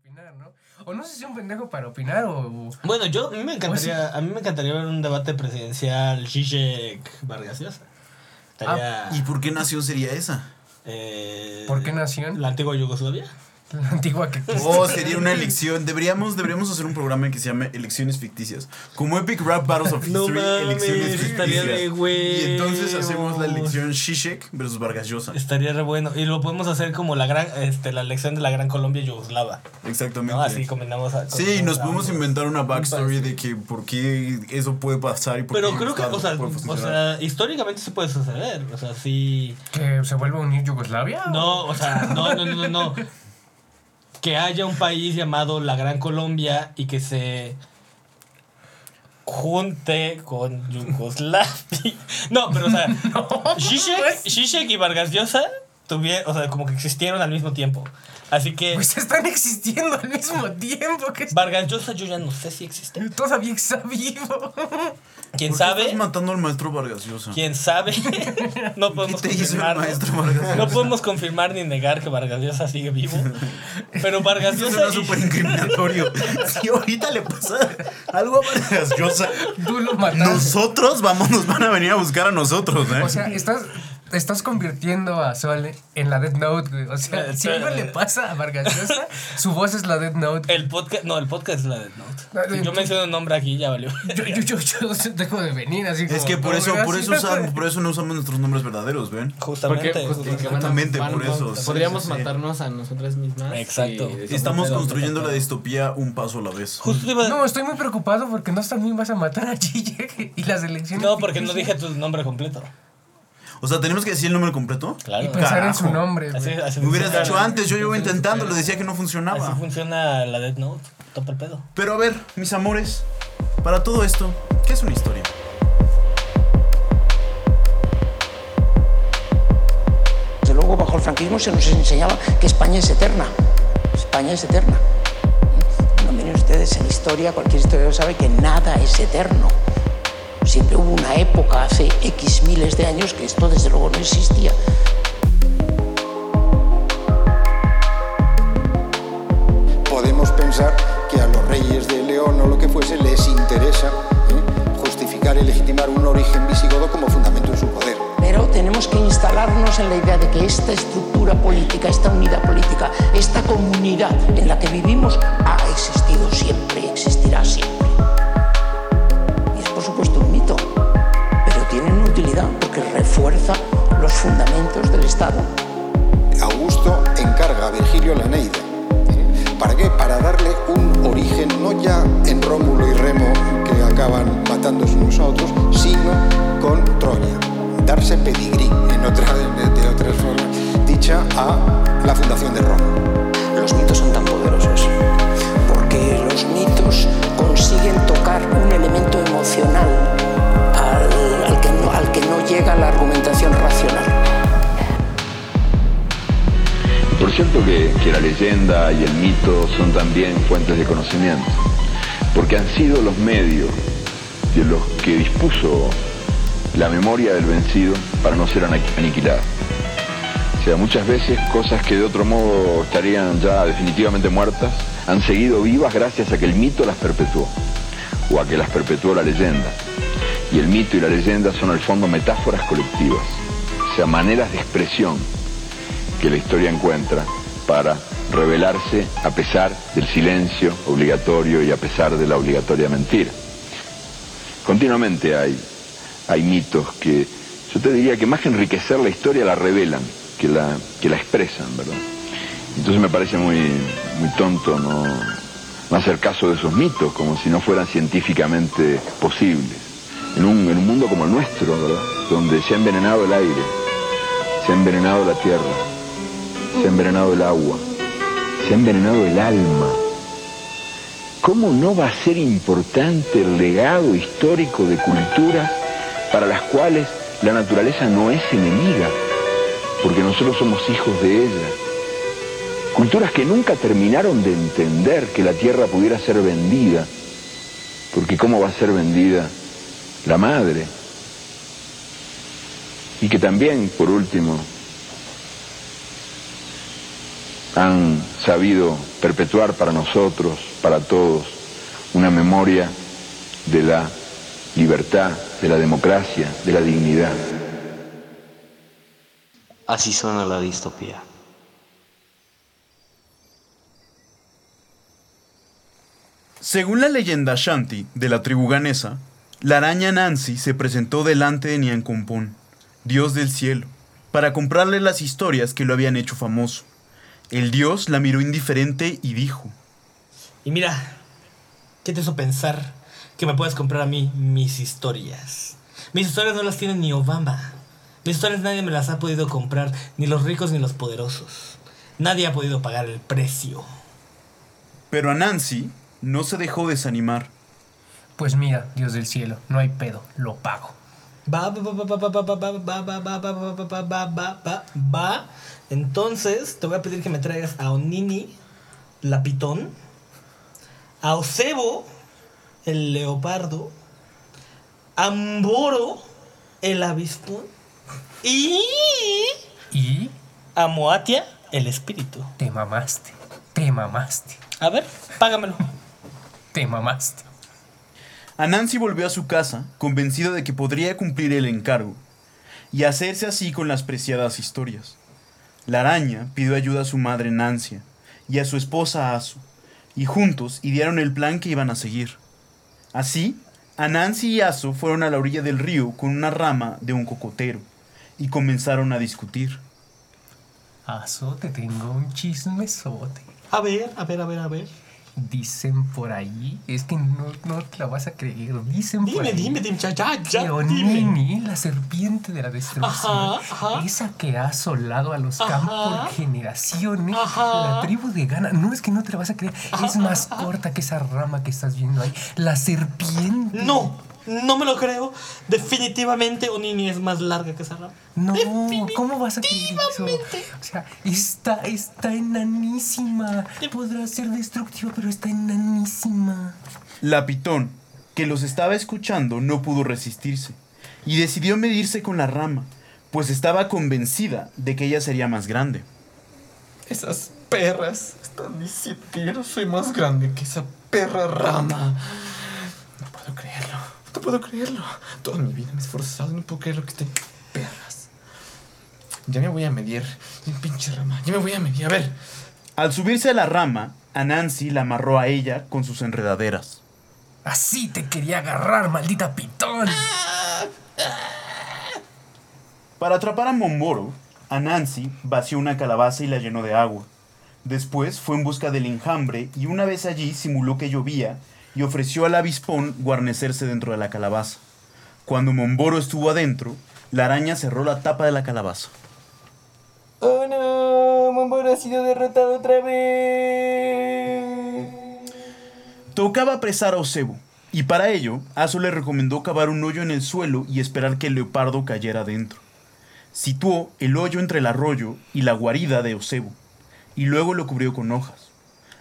opinar, ¿no? O no sé si es un pendejo para opinar o... Bueno, yo, a mí me encantaría, a mí me encantaría ver un debate presidencial Zizek Vargas Llosa. Estaría, ¿Y por qué nación sería esa? eh, ¿Por qué nación? La antigua Yugoslavia. La antigua que... Oh, sería una elección. Deberíamos, deberíamos hacer un programa que se llame Elecciones Ficticias. Como Epic Rap Battles of No History, mames, elecciones estaría de ficticias. huevos. Y entonces hacemos la elección Shishek versus Vargas Llosa. Estaría re bueno. Y lo podemos hacer como la gran, este, la elección de la gran Colombia Yugoslava. Exactamente. ¿no? Así combinamos a. Sí, y nos combinamos podemos inventar una backstory de que por qué eso puede pasar y por Pero qué creo que, Estado o sea, puede o funcionar. sea, históricamente se puede suceder. O sea, sí. ¿Que se vuelva a unir Yugoslavia? No, o sea, no, no, no, no, no. Que haya un país llamado la Gran Colombia y que se junte con Yugoslavia. No, pero o sea, Zizek, pues. Zizek y Vargas Llosa tuvieron, o sea, como que existieron al mismo tiempo. Así que Pues están existiendo al mismo tiempo que... Vargas Llosa yo ya no sé si existe. Todavía está vivo. ¿Quién ¿Por qué sabe? estás matando al maestro Vargas Llosa? ¿Quién sabe? no ¿Qué podemos te hizo el confirmar. maestro? No podemos confirmar ni negar que Vargas Llosa sigue vivo. Pero Vargas Eso súper incriminatorio. Si ahorita le pasa algo a Vargas Llosa, Tú lo mataste. nosotros vamos, nos van a venir a buscar a nosotros, ¿eh? O sea, estás, estás convirtiendo a Sol en la Death Note, güey. O sea, si algo le pasa a Vargas Llosa, su voz es la Death Note. El podcast, no, el podcast es la Death Note. Si yo menciono un nombre aquí, ya valió. Yo, yo, yo, yo dejo de venir así como... es que por eso, por eso, usamos, por eso no usamos nuestros nombres verdaderos, ¿ven? Justamente. Porque, justo porque van a- Exactamente, van- por eso, Podríamos sí, sí. matarnos a nosotras mismas. Exacto. y- Estamos construyendo la distopía un paso a la vez. Justo te iba a- No, estoy muy preocupado porque no también vas a matar a Gigi y las elecciones. No, porque no dije tu nombre completo. O sea, ¿tenemos que decir el nombre completo? Claro. Y pensar en su Carajo. nombre, Así, así Me hubieras dicho antes, yo llevo intentando, lo decía que no Así funcionaba. funciona la Death Note. Topa el pedo. Pero a ver, mis amores, para todo esto, ¿qué es una historia? Desde luego, bajo el franquismo se nos enseñaba que España es eterna. España es eterna. No miren ustedes en historia, cualquier historiador sabe que nada es eterno. Siempre hubo una época hace X miles de años que esto desde luego no existía. Podemos pensar que a los reyes de León o lo que fuese les interesa ¿eh? justificar y legitimar un origen visigodo como fundamento de su poder. Pero tenemos que instalarnos en la idea de que esta estructura política, esta unidad política, esta comunidad en la que vivimos ha existido siempre y existirá siempre. Los fundamentos del Estado. Augusto encarga a Virgilio la Eneida. ¿eh? ¿Para qué? Para darle un origen, no ya en Rómulo y Remo, que acaban matándose unos a otros, sino con Troya. Darse pedigrí, en otra, de, de otras formas, dicha a la fundación de Roma. Los mitos son tan poderosos porque los mitos consiguen tocar un elemento emocional al, al que, no, llega la argumentación racional. Por cierto que, la leyenda y el mito son también fuentes de conocimiento, porque han sido los medios de los que dispuso la memoria del vencido para no ser ani- aniquilada. O sea, muchas veces cosas que de otro modo estarían ya definitivamente muertas han seguido vivas gracias a que el mito las perpetuó, o a que las perpetuó la leyenda. Y el mito y la leyenda son al fondo metáforas colectivas, o sea, maneras de expresión que la historia encuentra para revelarse a pesar del silencio obligatorio y a pesar de la obligatoria mentira. Continuamente hay, hay mitos que yo te diría que más que enriquecer la historia la revelan, que la, que la expresan, ¿verdad? Entonces me parece muy, muy tonto no, no hacer caso de esos mitos como si no fueran científicamente posibles. En un, en un mundo como el nuestro, ¿verdad? Donde se ha envenenado el aire, se ha envenenado la tierra, se ha envenenado el agua, se ha envenenado el alma. ¿Cómo no va a ser importante el legado histórico de culturas para las cuales la naturaleza no es enemiga? Porque nosotros somos hijos de ella. Culturas que nunca terminaron de entender que la tierra pudiera ser vendida. Porque ¿cómo va a ser vendida la madre? Y que también, por último, han sabido perpetuar para nosotros, para todos, una memoria de la libertad, de la democracia, de la dignidad. Así suena la distopía. Según la leyenda Shanti de la tribu ganesa, la araña Nancy se presentó delante de Nyankompón, dios del cielo, para comprarle las historias que lo habían hecho famoso. El dios la miró indiferente y dijo, Y mira, ¿qué te hizo pensar que me puedes comprar a mí mis historias? Mis historias no las tiene ni Obama. Mis historias nadie me las ha podido comprar, ni los ricos ni los poderosos. Nadie ha podido pagar el precio. pero a Nancy no se dejó desanimar. Pues mira, Dios del cielo, no hay pedo, lo pago. Va, va, va, va, va, va, va, va, va, va, va, va, va, va, va, va, va, va, va. Entonces, te voy a pedir que me traigas a Onini, la pitón, a Ocebo, el leopardo, a Mboro, el avispón, y Y a Moatia, el espíritu. te mamaste, te mamaste, A ver, págamelo. te mamaste. A Nancy volvió a su casa, convencido de que podría cumplir el encargo, y hacerse así con las preciadas historias. La araña pidió ayuda a su madre Nancia y a su esposa Asu, y juntos idearon el plan que iban a seguir. Así, a Nancy y Asu fueron a la orilla del río con una rama de un cocotero, y comenzaron a discutir. Aso, te tengo un chismesote. A ver, a ver, a ver, a ver. Dicen por ahí, es que no, no te la vas a creer. Dicen por Dime, ahí dime, dime, ya, ya, ya, que. Onini, la serpiente de la destrucción, Ajá, ajá. esa que ha asolado a los Ajá. campos por generaciones, la tribu de Ghana, no es que no te la vas a creer, es más corta que esa rama que estás viendo ahí. La serpiente. No, no me lo creo. Definitivamente Onini es más larga que esa rama. No, ¿cómo vas a creer eso? O sea, está, está enanísima. Podrá ser destructiva, pero está enanísima. La pitón, que los estaba escuchando, no pudo resistirse, y decidió medirse con la rama, pues estaba convencida de que ella sería más grande. Esas perras están diciendo soy más grande que esa perra rama. No puedo creerlo. No puedo creerlo. Toda mi vida me he esforzado y no puedo creer lo que estén perras. Ya me voy a medir. Pinche rama. Ya me voy a medir. A ver. Al subirse a la rama, a Nancy la amarró a ella con sus enredaderas. Así te quería agarrar, maldita pitón. Para atrapar a Momboro, a Nancy vació una calabaza y la llenó de agua. Después fue en busca del enjambre y una vez allí simuló que llovía y ofreció al avispón guarnecerse dentro de la calabaza. Cuando Momboro estuvo adentro, la araña cerró la tapa de la calabaza. Oh no, Momboro ha sido derrotado otra vez. Tocaba apresar a Ocebo, y para ello, Aso le recomendó cavar un hoyo en el suelo y esperar que el leopardo cayera dentro. Situó el hoyo entre el arroyo y la guarida de Ocebo, y luego lo cubrió con hojas.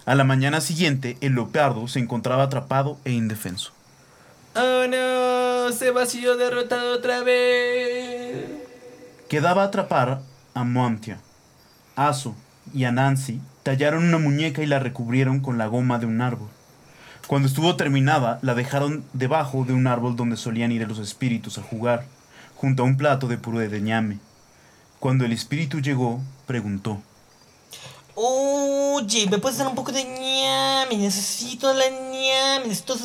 A la mañana siguiente, el leopardo se encontraba atrapado e indefenso. Oh no, se ha sido derrotado otra vez. Quedaba atrapar a Moamtia. Aso y a Nancy tallaron una muñeca y la recubrieron con la goma de un árbol. Cuando estuvo terminada, la dejaron debajo de un árbol donde solían ir los espíritus a jugar, junto a un plato de puré de ñame. Cuando el espíritu llegó, preguntó. Oye, ¿me puedes dar un poco de ñami? Necesito la ñami. Necesito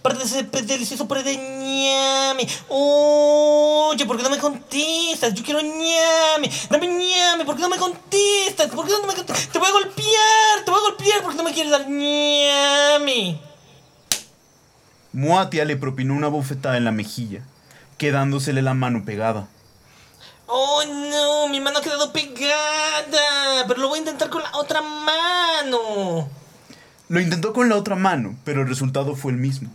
parte de ese delicioso puré de ñami. Oye, ¿por qué no me contestas? Yo quiero ñami. Dame ñami. ¿Por qué no me contestas? ¿Por qué no me contestas? Te voy a golpear. Te voy a golpear porque no me quieres dar ñami. Moatia le propinó una bofetada en la mejilla, quedándosele la mano pegada. Oh no, mi mano ha quedado pegada. Pero lo voy a intentar con la otra mano. Lo intentó con la otra mano, pero el resultado fue el mismo.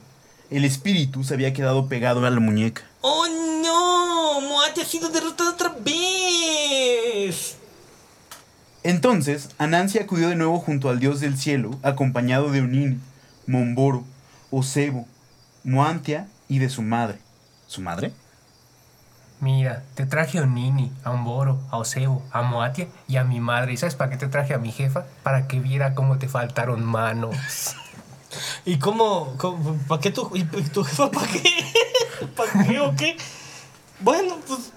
El espíritu se había quedado pegado a la muñeca. ¡Oh no! ¡Moate ha sido derrotado otra vez! Entonces, Anansi acudió de nuevo junto al dios del cielo, acompañado de Onini, Momboro, Ocebo, Moantia y de su madre. ¿Su madre? Mira, te traje a Onini, a Umboro, a Osebo, a Moatia y a mi madre. ¿Y sabes para qué te traje a mi jefa? Para que viera cómo te faltaron manos. ¿Y cómo, para qué tu jefa para qué? ¿Para qué o qué? Bueno, pues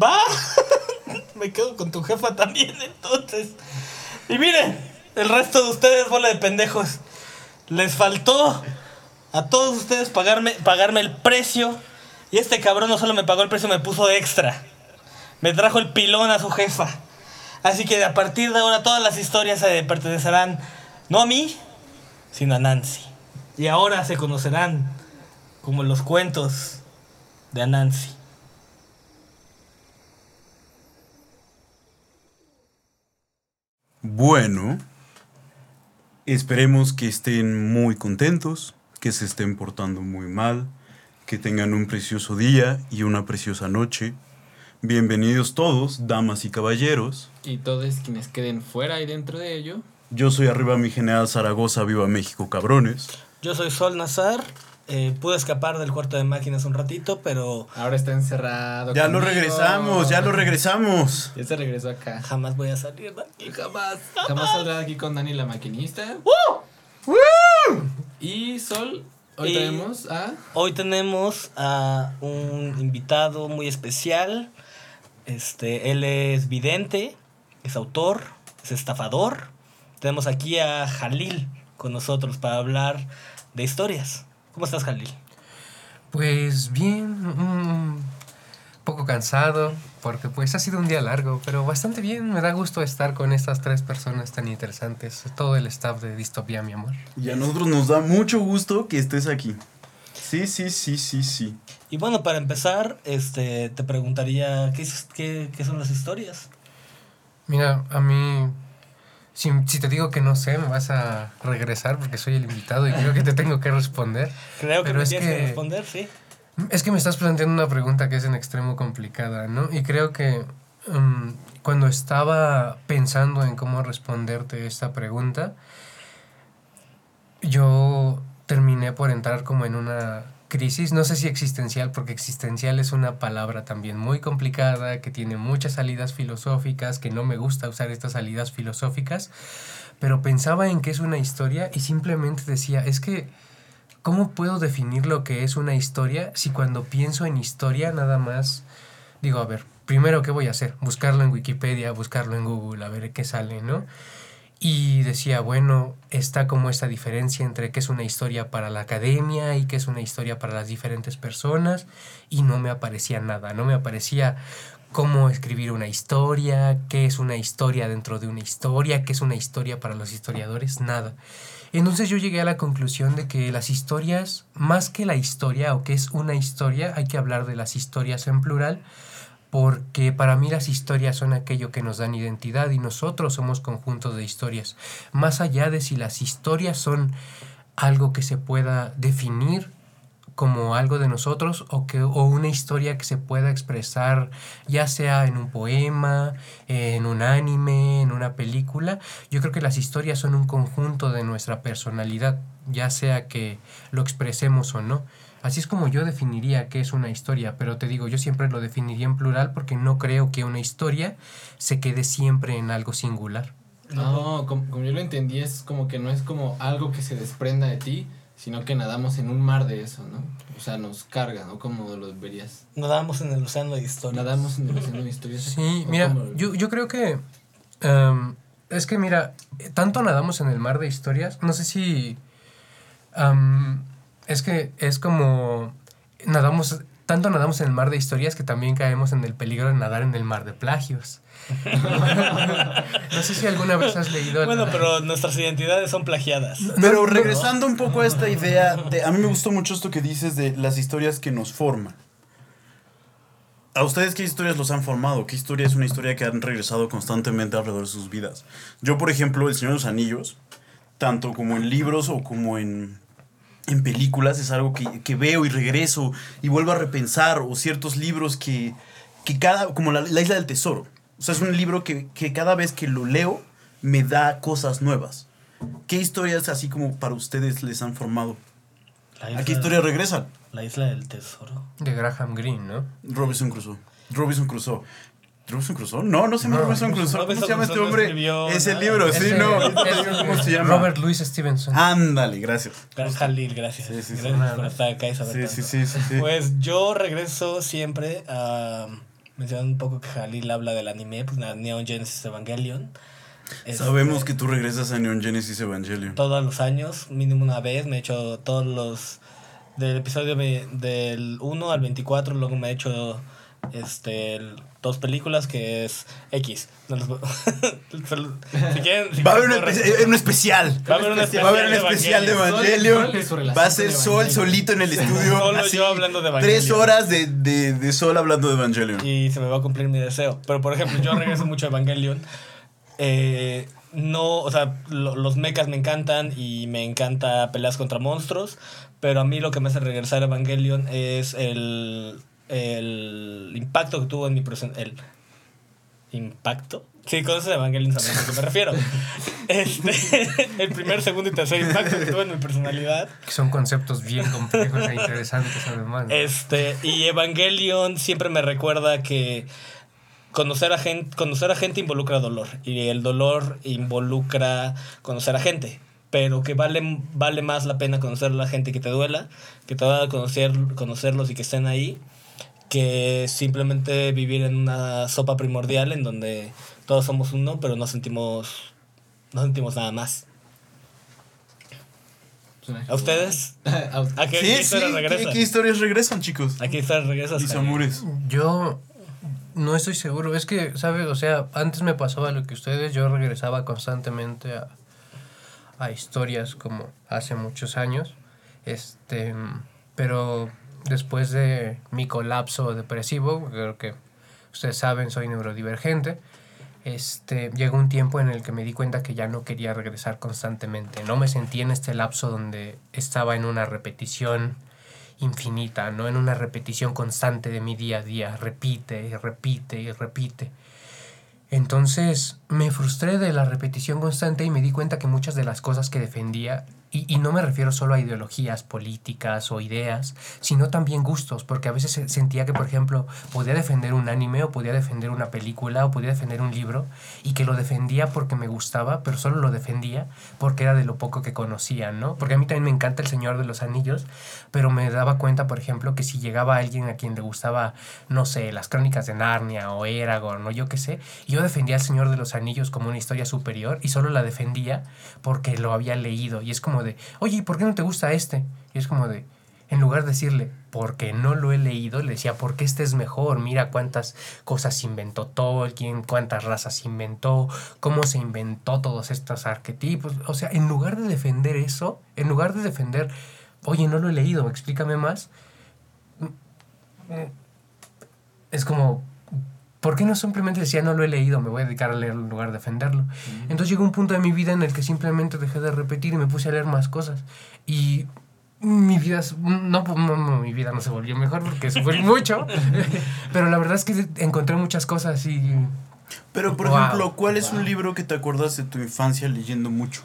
va. Me quedo con tu jefa también entonces. Y miren, el resto de ustedes, bola de pendejos. Les faltó a todos ustedes pagarme, pagarme el precio. Y este cabrón no solo me pagó el precio, me puso extra. Me trajo el pilón a su jefa. Así que a partir de ahora todas las historias se pertenecerán no a mí, sino a Nancy. Y ahora se conocerán como los cuentos de Anansi. Bueno, esperemos que estén muy contentos, que se estén portando muy mal, que tengan un precioso día y una preciosa noche. Bienvenidos todos, damas y caballeros. Y todos quienes queden fuera y dentro de ello. Yo soy arriba mi general Zaragoza, viva México, cabrones. Yo soy Sol Nazar. Eh, pude escapar del cuarto de máquinas un ratito, pero Ahora está encerrado. Ya lo regresamos, ya lo regresamos. Ya se regresó acá. jamás voy a salir de aquí. Jamás. Jamás saldrá de aquí con Dani la maquinista. Y Sol, hoy Y- tenemos a. Hoy tenemos a un invitado muy especial. Este, él es vidente, es autor, es estafador. Tenemos aquí a Jalil con nosotros para hablar de historias. ¿Cómo estás, Jalil? Pues bien, un poco cansado, porque pues ha sido un día largo, pero bastante bien. Me da gusto estar con estas tres personas tan interesantes. Todo el staff de Distopía, mi amor. Y a nosotros nos da mucho gusto que estés aquí. Sí, sí, sí, sí, sí. Y bueno, para empezar, este, te preguntaría, ¿qué, es- qué, qué son las historias? Mira, a mí, si, si te digo que no sé, me vas a regresar porque soy el invitado y creo que te tengo que responder. Creo que Pero me es tienes que, que- responder, sí. Es que me estás planteando una pregunta que es en extremo complicada, ¿no? Y creo que mm, cuando estaba pensando en cómo responderte esta pregunta, yo terminé por entrar como en una crisis, no sé si existencial, porque existencial es una palabra también muy complicada, que tiene muchas salidas filosóficas, que no me gusta usar estas salidas filosóficas, pero pensaba en qué es una historia y simplemente decía, es que ¿Cómo puedo definir lo que es una historia si cuando pienso en historia nada más digo, a ver, primero qué voy a hacer? Buscarlo en Wikipedia, buscarlo en Google, a ver qué sale, ¿no? Y decía, bueno, está como esta diferencia entre qué es una historia para la academia y qué es una historia para las diferentes personas y no me aparecía nada, no me aparecía cómo escribir una historia, qué es una historia dentro de una historia, qué es una historia para los historiadores, nada. Entonces yo llegué a la conclusión de que las historias, más que la historia o que es una historia, hay que hablar de las historias en plural, porque para mí las historias son aquello que nos dan identidad y nosotros somos conjuntos de historias. Más allá de si las historias son algo que se pueda definir como algo de nosotros o, que, o una historia que se pueda expresar ya sea en un poema, en un anime, en una película. Yo creo que las historias son un conjunto de nuestra personalidad, ya sea que lo expresemos o no. Así es como yo definiría qué es una historia, pero te digo, yo siempre lo definiría en plural porque no creo que una historia se quede siempre en algo singular. No, como, como yo lo entendí, es como que no es como algo que se desprenda de ti, sino que nadamos en un mar de eso, ¿no? O sea, nos carga, ¿no? Como lo verías. Nadamos en el océano de historia. Nadamos en el océano de historias. Sí, ¿O mira, yo, yo creo que... em, es que mira, tanto nadamos en el mar de historias, no sé si... em, es que es como... Nadamos... Tanto nadamos en el mar de historias que también caemos en el peligro de nadar en el mar de plagios. No sé si alguna vez has leído... Bueno, pero nuestras identidades son plagiadas. Pero regresando un poco a esta idea, de, a mí me gustó mucho esto que dices de las historias que nos forman. ¿A ustedes qué historias los han formado? ¿Qué historia es una historia que han regresado constantemente alrededor de sus vidas? Yo, por ejemplo, El Señor de los Anillos, tanto como en libros o como en, en películas, es algo que, que veo y regreso y vuelvo a repensar, o ciertos libros que, que cada, como la, la Isla del Tesoro. O sea, es un libro que, que cada vez que lo leo me da cosas nuevas. ¿Qué historias así como para ustedes les han formado? La ¿A qué historia regresan? La isla del tesoro. De Graham Greene, ¿no? Robinson Crusoe. Robinson Crusoe. ¿Robinson Crusoe? No, no se llama No, Robinson Crusoe. ¿Cómo se llama este Crusoe hombre? escribió Es el nada. libro, sí, Ese- no. Robert Louis Stevenson. Ándale, gracias. Jalil, gracias. Sí, sí, sí. gracias por estar acá y saber Sí, sí, sí, sí. Pues yo regreso siempre a mencionar un poco que Jalil habla del anime, pues la Neon Genesis Evangelion. Sabemos que tú regresas a Neon Genesis Evangelion. todos los años, mínimo una vez, me he hecho todos los del episodio del 1 al 24, luego me he hecho este el- dos películas que es X. No les voy- solo- si quieren- si Va a haber un, quieren- espe- un especial. Va a haber un especial Va a haber un de especial de Evangelion. Va a ser Sol solito en el estudio. Solo así, yo hablando de Evangelion. Tres horas de, de, de Sol hablando de Evangelion. y se me va a cumplir mi deseo. Pero por ejemplo, yo regreso mucho a Evangelion. Eh, no, o sea, lo- los mechas me encantan y me encanta peleas contra monstruos. Pero a mí lo que me hace regresar a Evangelion es el, el impacto que tuvo en mi persona. El impacto. Sí, conoces Evangelion, sabes a lo que me refiero. Este, el primer, segundo y tercer impacto que tuvo en mi personalidad. Que son conceptos bien complejos e interesantes además. ¿no? Este, y Evangelion siempre me recuerda que conocer a gente, conocer a gente involucra dolor. Y el dolor involucra conocer a gente. Pero que vale, vale más la pena conocer a la gente que te duela, que te va a conocer, conocerlos y que estén ahí, que simplemente vivir en una sopa primordial en donde todos somos uno, pero no sentimos, no sentimos nada más. ¿A ustedes? ¿A qué Sí, historias ¿qué, regresan? qué historias regresan, chicos? ¿A qué historias? Mis amores. Yo no estoy seguro. Es que, ¿sabes? O sea, antes me pasaba lo que ustedes. Yo regresaba constantemente a, a historias como hace muchos años. Este, pero después de mi colapso depresivo, creo que ustedes saben, soy neurodivergente. Este, llegó un tiempo en el que me di cuenta que ya no quería regresar constantemente. No me sentí en este lapso donde estaba en una repetición infinita, no en una repetición constante de mi día a día, repite y repite y repite. Entonces me frustré de la repetición constante y me di cuenta que muchas de las cosas que defendía, y, y no me refiero solo a ideologías políticas o ideas, sino también gustos, porque a veces se- sentía que, por ejemplo, podía defender un anime o podía defender una película o podía defender un libro y que lo defendía porque me gustaba, pero solo lo defendía porque era de lo poco que conocía, ¿no? Porque a mí también me encanta El Señor de los Anillos, pero me daba cuenta, por ejemplo, que si llegaba alguien a quien le gustaba, no sé, las crónicas de Narnia o Eragon o yo qué sé, yo defendía El Señor de los Anillos como una historia superior y solo la defendía porque lo había leído. Y es como de, oye, ¿y por qué no te gusta este? Y es como de, en lugar de decirle, porque no lo he leído, le decía, porque este es mejor, mira cuántas cosas inventó Tolkien, cuántas razas inventó, cómo se inventó todos estos arquetipos. O sea, en lugar de defender eso, en lugar de defender, oye, no lo he leído, explícame más, es como, ¿por qué no simplemente decía no lo he leído, me voy a dedicar a leerlo en lugar de defenderlo? Entonces llegó un punto de mi vida en el que simplemente dejé de repetir y me puse a leer más cosas. Y mi vida, s- no, no, no, mi vida no se volvió mejor porque sufrí mucho, pero la verdad es que encontré muchas cosas y... Pero, por Wow. ejemplo, ¿cuál es un libro que te acuerdas de tu infancia leyendo mucho?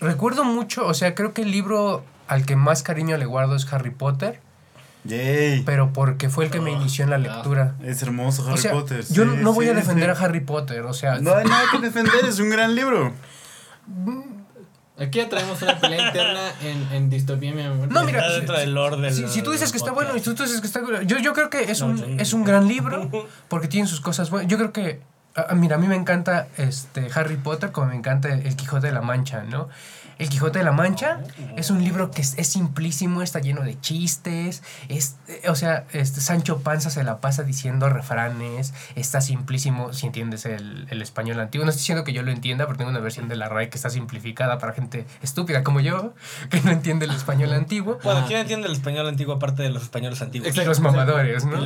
Recuerdo mucho, o sea, creo que el libro al que más cariño le guardo es Harry Potter, Yay. pero porque fue el que me inició en la lectura. Es hermoso Harry o sea, Potter. yo sí, no voy sí, a defender sí. a Harry Potter, o sea, No hay nada que defender, es un gran libro. Aquí ya traemos una pelea interna en, en distopía, mi amor. No, mira, Está dentro del lore del- si, si tú dices que está bueno y tú dices que está yo yo creo que es No, un es un gran libro porque tiene sus cosas buenas. Yo creo que ah, mira, a mí me encanta este Harry Potter como me encanta El Quijote de la Mancha, ¿no? El Quijote de la Mancha es un libro que es, es simplísimo, está lleno de chistes, es, eh, o sea, este, Sancho Panza se la pasa diciendo refranes, está simplísimo, si entiendes el, el español antiguo. No estoy diciendo que yo lo entienda, pero tengo una versión de la RAE que está simplificada para gente estúpida como yo, que no entiende el español antiguo. Bueno, ¿quién entiende el español antiguo aparte de los españoles antiguos? Los mamadores, ¿no?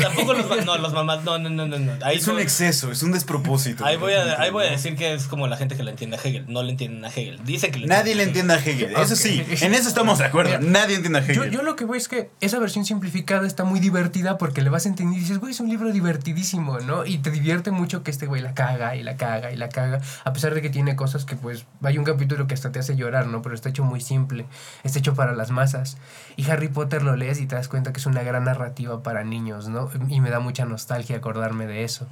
Tampoco los, no, los mamás, no, no, no, no. Ahí Es un exceso, es un despropósito. Ahí voy, a, ahí voy a decir que es como la gente que le entiende a Hegel. No le entienden a Hegel. Dicen que Nadie le entiende a Hegel. Eso sí, en eso estamos de acuerdo. Mira, Nadie entiende a Yo, Hegel. yo lo que voy es que esa versión simplificada está muy divertida porque le vas a entender y dices, güey, es un libro divertidísimo, ¿no? Y te divierte mucho que este güey la caga y la caga y la caga, a pesar de que tiene cosas que pues hay un capítulo que hasta te hace llorar, ¿no? Pero está hecho muy simple, está hecho para las masas. Y Harry Potter lo lees y te das cuenta que es una gran narrativa para niños, ¿no? Y me da mucha nostalgia acordarme de eso.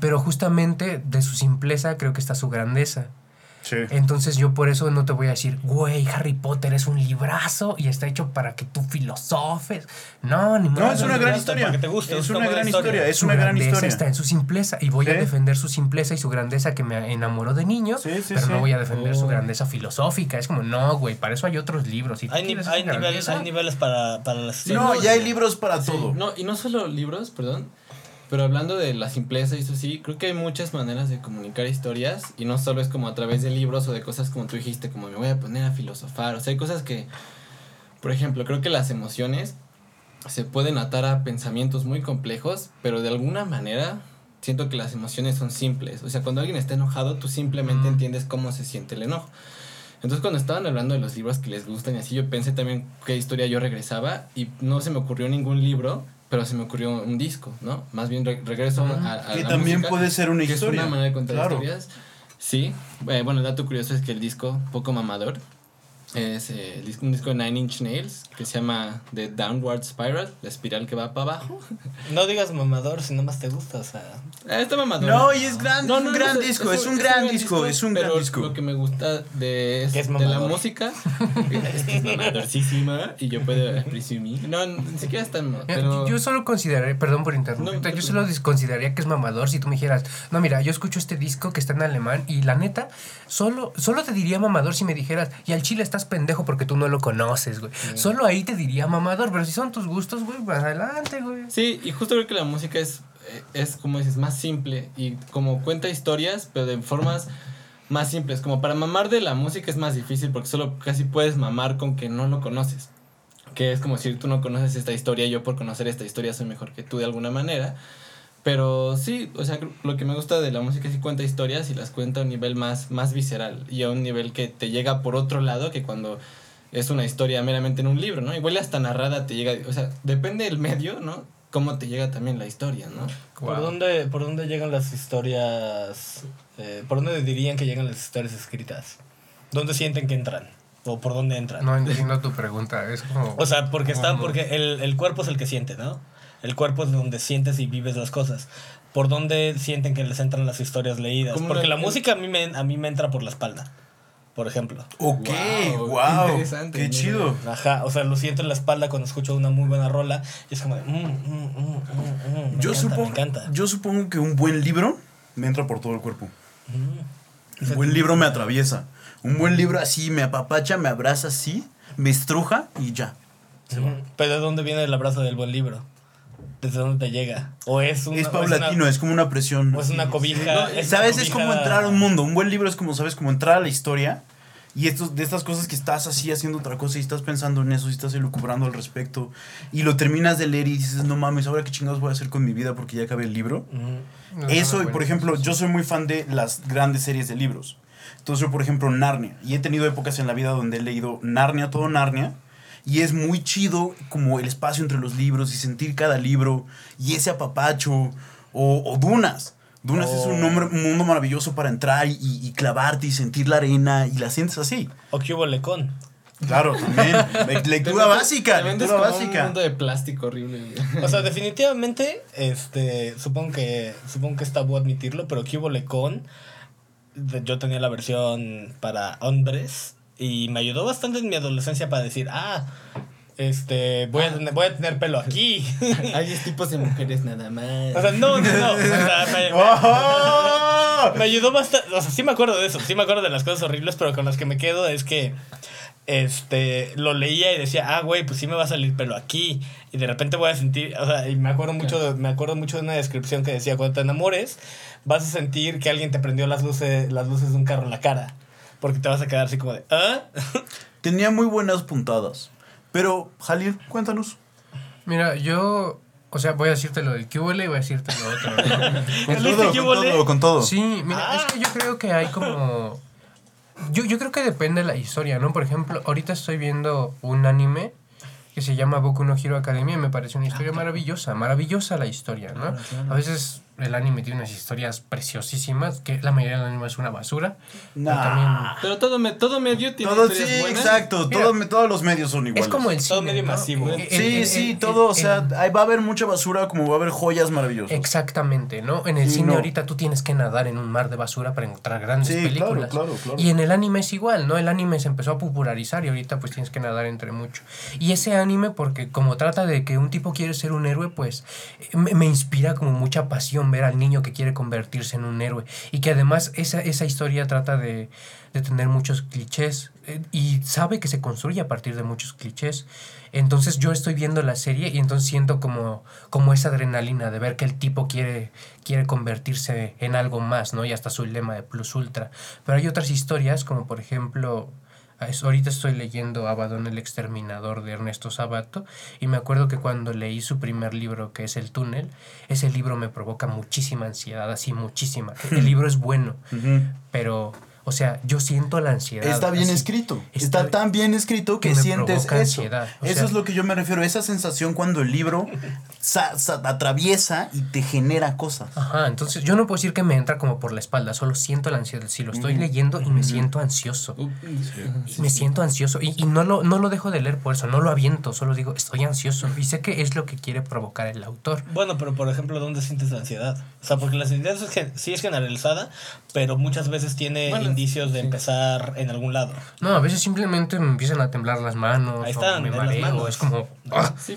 Pero justamente de su simpleza creo que está su grandeza. Sí. Entonces yo por eso no te voy a decir, güey, Harry Potter es un librazo y está hecho para que tú filosofes. No, ni No, es una gran historia. que te guste, Es es una gran historia. historia. Es Su una gran historia. está en su simpleza y voy a defender su simpleza y su grandeza que me enamoró de niño, Sí, sí, pero sí. no voy a defender su grandeza filosófica. Es como, no, güey, para eso hay otros libros. Si Hay, ni- hay niveles, hay niveles para, para las No, ya hay libros para Sí, todo. no, y no solo libros, perdón, pero hablando de la simpleza y eso sí, creo que hay muchas maneras de comunicar historias y no solo es como a través de libros o de cosas como tú dijiste, como me voy a poner a filosofar, o sea, hay cosas que, por ejemplo, creo que las emociones se pueden atar a pensamientos muy complejos, pero de alguna manera siento que las emociones son simples, o sea, cuando alguien está enojado, tú simplemente Mm. entiendes cómo se siente el enojo. Entonces cuando estaban hablando de los libros que les gustan y así, yo pensé también qué historia yo regresaba y no se me ocurrió ningún libro, pero se me ocurrió un disco, ¿no? Más bien re- regreso a, a Que la también música, puede ser una que historia. Es una manera de contar Claro. historias. Sí, eh, bueno, el dato curioso es que el disco, poco mamador, es eh, disco- un disco de Nine Inch Nails que se llama The Downward Spiral, la espiral que va para abajo. No digas mamador si no más te gusta, o sea. Eh, está mamador. No, y es gran- un gran sé, disco, es un gran disco, es un gran pero disco. Lo que me gusta de, es de la música es que es mamadorcísima y yo puedo presumir. No, ni siquiera es tan. Mira, Pero, Yo solo consideraría, perdón por interrumpirte, No, no, yo solo consideraría que es mamador si tú me dijeras, no, mira, yo escucho este disco que está en alemán y la neta, solo, solo te diría mamador si me dijeras, y al chile estás pendejo porque tú no lo conoces, güey. Solo ahí te diría mamador, pero si son tus gustos, güey, pues adelante, güey. Sí, y justo creo que la música es, eh, es como dices, más simple y como cuenta historias, pero de formas más simples. Como para mamar de la música es más difícil porque solo casi puedes mamar con que no lo conoces. Que es como decir, tú no conoces esta historia, yo por conocer esta historia soy mejor que tú de alguna manera. Pero sí, o sea, lo que me gusta de la música es que cuenta historias y las cuenta a un nivel más, más visceral y a un nivel que te llega por otro lado que cuando es una historia meramente en un libro, ¿no? Igual hasta narrada te llega, o sea, depende del medio, ¿no? Cómo te llega también la historia, ¿no? ¿Por, dónde, ¿Por dónde llegan las historias? eh, ¿Por dónde dirían que llegan las historias escritas? ¿Dónde sienten que entran? ¿O por dónde entran? No entiendo tu pregunta, es como... O sea, porque está, porque el, el cuerpo es el que siente, ¿no? El cuerpo es donde sientes y vives las cosas. ¿Por dónde sienten que les entran las historias leídas? Porque la- la música a mí me, a mí me entra por la espalda, por ejemplo. Ok, wow. qué interesante, Qué mira. chido. Ajá, o sea, lo siento en la espalda cuando escucho una muy buena rola y es como de... mm, mm, mm, mm, mm, me Yo encanta, supongo, Me encanta. yo supongo que un buen libro me entra por todo el cuerpo. Mm. Un buen libro me atraviesa. Un buen libro así me apapacha, me abraza así, me estruja y ya. Pero ¿de dónde viene el abrazo del buen libro? ¿Desde dónde te llega? ¿O es una, es paulatino, es como una presión. o es una cobija? No, es ¿Sabes? una Es como cobija- entrar a un mundo. Un buen libro es como, ¿sabes? Como entrar a la historia. Y estos, de estas cosas que estás así haciendo otra cosa y estás pensando en eso y estás elucubrando al respecto. Y lo terminas de leer y dices, no mames, ahora qué chingados voy a hacer con mi vida porque ya acabé el libro. Mm. No, Eso, no, y por ejemplo, eso yo soy muy fan de las grandes series de libros. Entonces, yo, por ejemplo, Narnia. Y he tenido épocas en la vida donde he leído Narnia, todo Narnia. Y es muy chido como el espacio entre los libros y sentir cada libro y ese apapacho. O, o Dunas. Dunas es un, nombre- un mundo maravilloso para entrar y, y clavarte y sentir la arena y la sientes así. ¿O hubo lecón? Claro, también. Le- lectura básica, lectura como un básica. mundo de plástico horrible. O sea, definitivamente, este, supongo que, supongo que es tabú admitirlo, pero Cubo Lecon, de- yo tenía la versión para hombres y me ayudó bastante en mi adolescencia para decir, ah, este, voy a tener, voy a tener pelo aquí. Hay tipos de mujeres nada más. o sea, no, no, no. O sea, me, ¡Oh! me ayudó bastante. O sea, sí me acuerdo de eso, sí me acuerdo de las cosas horribles, pero con las que me quedo es que este lo leía y decía, ah, güey, pues sí me va a salir pelo aquí. Y de repente voy a sentir, o sea, y me acuerdo mucho de, me acuerdo mucho de una descripción que decía, cuando te enamores, vas a sentir que alguien te prendió las luces, las luces de un carro en la cara. Porque te vas a quedar así como de, ¿ah? Tenía muy buenas puntadas. Pero, Jalil, cuéntanos. Mira, yo O sea, voy a decirte lo del QL y voy a decirte lo otro. ¿no? Con todo, con todo, con todo. Sí, mira, es que yo creo que hay como... Yo, yo creo que depende de la historia, ¿no? Por ejemplo, ahorita estoy viendo un anime que se llama Boku no Hero Academia y me parece una historia maravillosa, maravillosa la historia, ¿no? A veces el anime tiene unas historias preciosísimas, que la mayoría del anime es una basura. pero Nah. también Pero todo, me, todo medio tiene Todo, historias sí, buenas. exacto. Mira, todo, todos los medios son iguales. es como el Todo cine, medio ¿no? masivo. El- Sí, el- sí, el- todo. O el- sea, ahí va a haber mucha basura como va a haber joyas maravillosas. Exactamente, ¿no? En el cine no. ahorita tú tienes que nadar en un mar de basura para encontrar grandes Sí, claro, películas. claro, claro. Y en el anime es igual, ¿no? El anime se empezó a popularizar y ahorita pues tienes que nadar entre mucho. Y ese anime, porque como trata de que un tipo quiere ser un héroe, pues me, me inspira como mucha pasión ver al niño que quiere convertirse en un héroe. Y que además esa, esa historia trata de, de tener muchos clichés eh, y sabe que se construye a partir de muchos clichés. Entonces yo estoy viendo la serie y entonces siento como, como esa adrenalina de ver que el tipo quiere, quiere convertirse en algo más, ¿no? Y hasta su lema de plus ultra. Pero hay otras historias, como por ejemplo, ahorita estoy leyendo Abaddon el exterminador de Ernesto Sabato y me acuerdo que cuando leí su primer libro, que es El túnel, ese libro me provoca muchísima ansiedad, así muchísima. El libro es bueno, pero, o sea, yo siento la ansiedad. Está bien así. escrito. Está- Está, tan bien escrito que sientes eso. ansiedad, eso sea- es lo que yo me refiero. Esa sensación cuando el libro sa- sa- atraviesa y te genera cosas. Ajá, entonces yo no puedo decir que me entra como por la espalda, solo siento la ansiedad. Si lo estoy leyendo y me siento ansioso. Y me siento ansioso y, y no, lo, no lo dejo de leer por eso, no lo aviento, solo digo, estoy ansioso y sé que es lo que quiere provocar el autor. Bueno, pero por ejemplo, ¿dónde sientes la ansiedad? O sea, porque la ansiedad es sí es generalizada, pero muchas veces tiene Bueno, indicios de empezar en algún lado. No, a veces simplemente me empiezan a temblar las manos, Ahí o están, me en las mareo, manos. es como... ¡ah! Sí.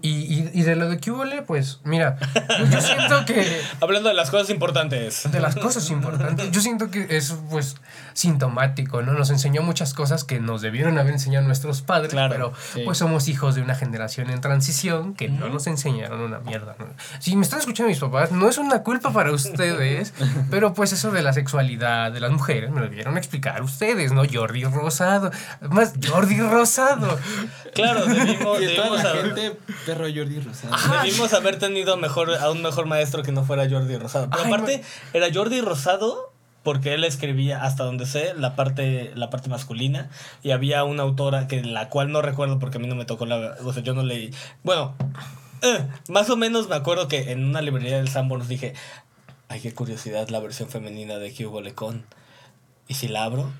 Y, y, y de lo de Cubole, pues mira, yo, siento que Hablando de las cosas importantes. de las cosas importantes, yo siento que es pues sintomático, ¿no? Nos enseñó muchas cosas que nos debieron haber enseñado nuestros padres, Claro, pero sí. pues somos hijos de una generación en transición que no nos enseñaron una mierda, ¿no? Si me están escuchando mis papás, no es una culpa para ustedes, pero pues eso de la sexualidad de las mujeres me lo debieron explicar ustedes, ¿no? Jordi Rosado, más Jordi Rosado. Claro, debimos, Y de toda debimos la haber, gente, perro Jordi Rosado. debimos haber tenido mejor, a un mejor maestro que no fuera Jordi Rosado. Pero Ay, aparte, era Jordi Rosado porque él escribía, hasta donde sé, la parte, la parte masculina. Y había una autora que la cual no recuerdo porque a mí no me tocó la... O sea, yo no leí... Bueno, eh, más o menos me acuerdo que en una librería del Sanborns dije... Ay, qué curiosidad la versión femenina de Hugo Lecon. ¿Y si la abro?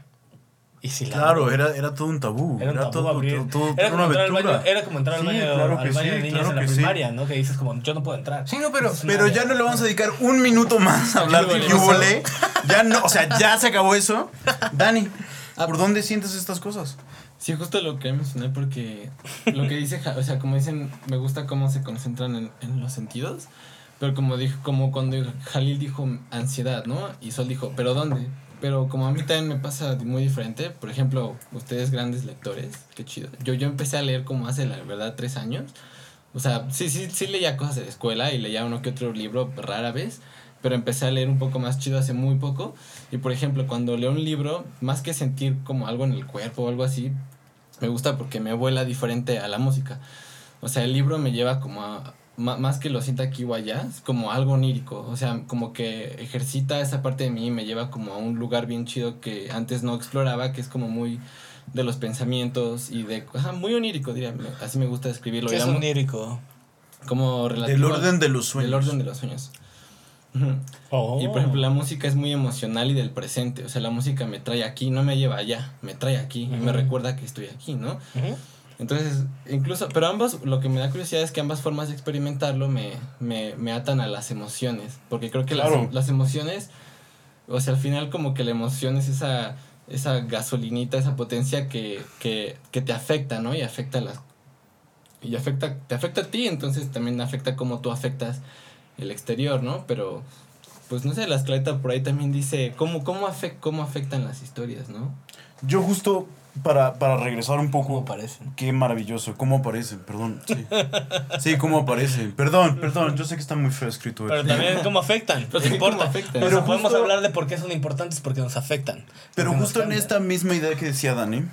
¿Y si la Claro, abro? era, era todo un tabú. Era Era, un tabú todo, abrir. todo- todo- era, como una aventura. baño, era como entrar al Sí, baño, claro al baño sí, de niñas claro en la que sí. primaria, ¿no? Que dices como, yo no puedo entrar. Sí, no, pero Pero ya no le vamos a dedicar un minuto más a hablar de. Yúbole. Ya no, o sea, ya se acabó eso. Dani, ¿por dónde sientes estas cosas? Sí, justo lo que mencioné porque lo que dice, o sea, como dicen, me gusta cómo se concentran en, en los sentidos, pero como dijo, como cuando Jalil dijo ansiedad, ¿no? Y Sol dijo, ¿pero dónde? Pero como a mí también me pasa muy diferente, por ejemplo, ustedes grandes lectores, qué chido. Yo, yo empecé a leer como hace, la verdad, tres años. O sea, sí, sí, sí leía cosas de la escuela y leía uno que otro libro rara vez, pero empecé a leer un poco más chido hace muy poco. Y por ejemplo, cuando leo un libro, más que sentir como algo en el cuerpo o algo así, me gusta porque me vuela diferente a la música. O sea, el libro me lleva como a, más que lo sienta aquí o allá, es como algo onírico. O sea, como que ejercita esa parte de mí y me lleva como a un lugar bien chido que antes no exploraba, que es como muy de los pensamientos y de... Ajá, muy onírico, diría. me- Así me gusta describirlo. ¿Qué es la mu- onírico? como Del relativo orden de los sueños. Del orden de los sueños. Oh. Y por ejemplo, la música es muy emocional y del presente. O sea, la música me trae aquí, no me lleva allá, me trae aquí y me recuerda que estoy aquí, ¿no? Ujú. Entonces, incluso, pero ambas, lo que me da curiosidad es que ambas formas de experimentarlo me, me, me atan a las emociones. Porque creo que Claro. las, las emociones, o sea, al final como que la emoción es esa, esa gasolinita, esa potencia que, que, que te afecta, ¿no? Y afecta a las... Y afecta, te afecta a ti, entonces también afecta cómo tú afectas el exterior, ¿no? Pero, pues no sé, la escaleta por ahí también dice cómo, cómo, afec- cómo afectan las historias, ¿no? Yo justo para, para regresar un poco. ¿Cómo? Qué maravilloso. ¿Cómo aparecen? Perdón. Sí, sí cómo aparecen. Perdón, perdón. Yo sé que está muy feo escrito. Pero también cómo afectan. Pero no sí, importa. afectan. Pero podemos justo- hablar de por qué son importantes porque nos afectan. Pero nos justo en esta misma idea que decía Dani,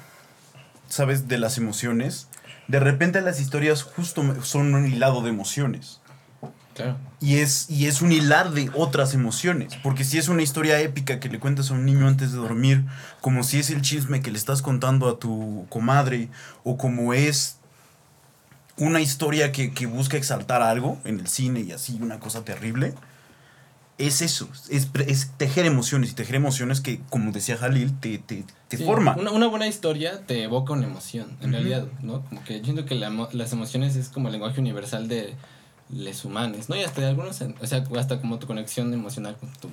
¿sabes? De las emociones. de repente las historias justo son un hilado de emociones. Claro. Y es, y es un hilar de otras emociones. Porque si es una historia épica que le cuentas a un niño antes de dormir, como si es el chisme que le estás contando a tu comadre, o como es una historia que, que busca exaltar algo en el cine y así, una cosa terrible, es eso, es, es tejer emociones y tejer emociones que, como decía Jalil, te, te, te Sí, forma. Una, una buena historia te evoca una emoción, en Ujú. realidad, ¿no? Como que yo siento que la las emociones es como el lenguaje universal de les humanos, ¿no? Y hasta de algunos, o sea, hasta como tu conexión emocional con tu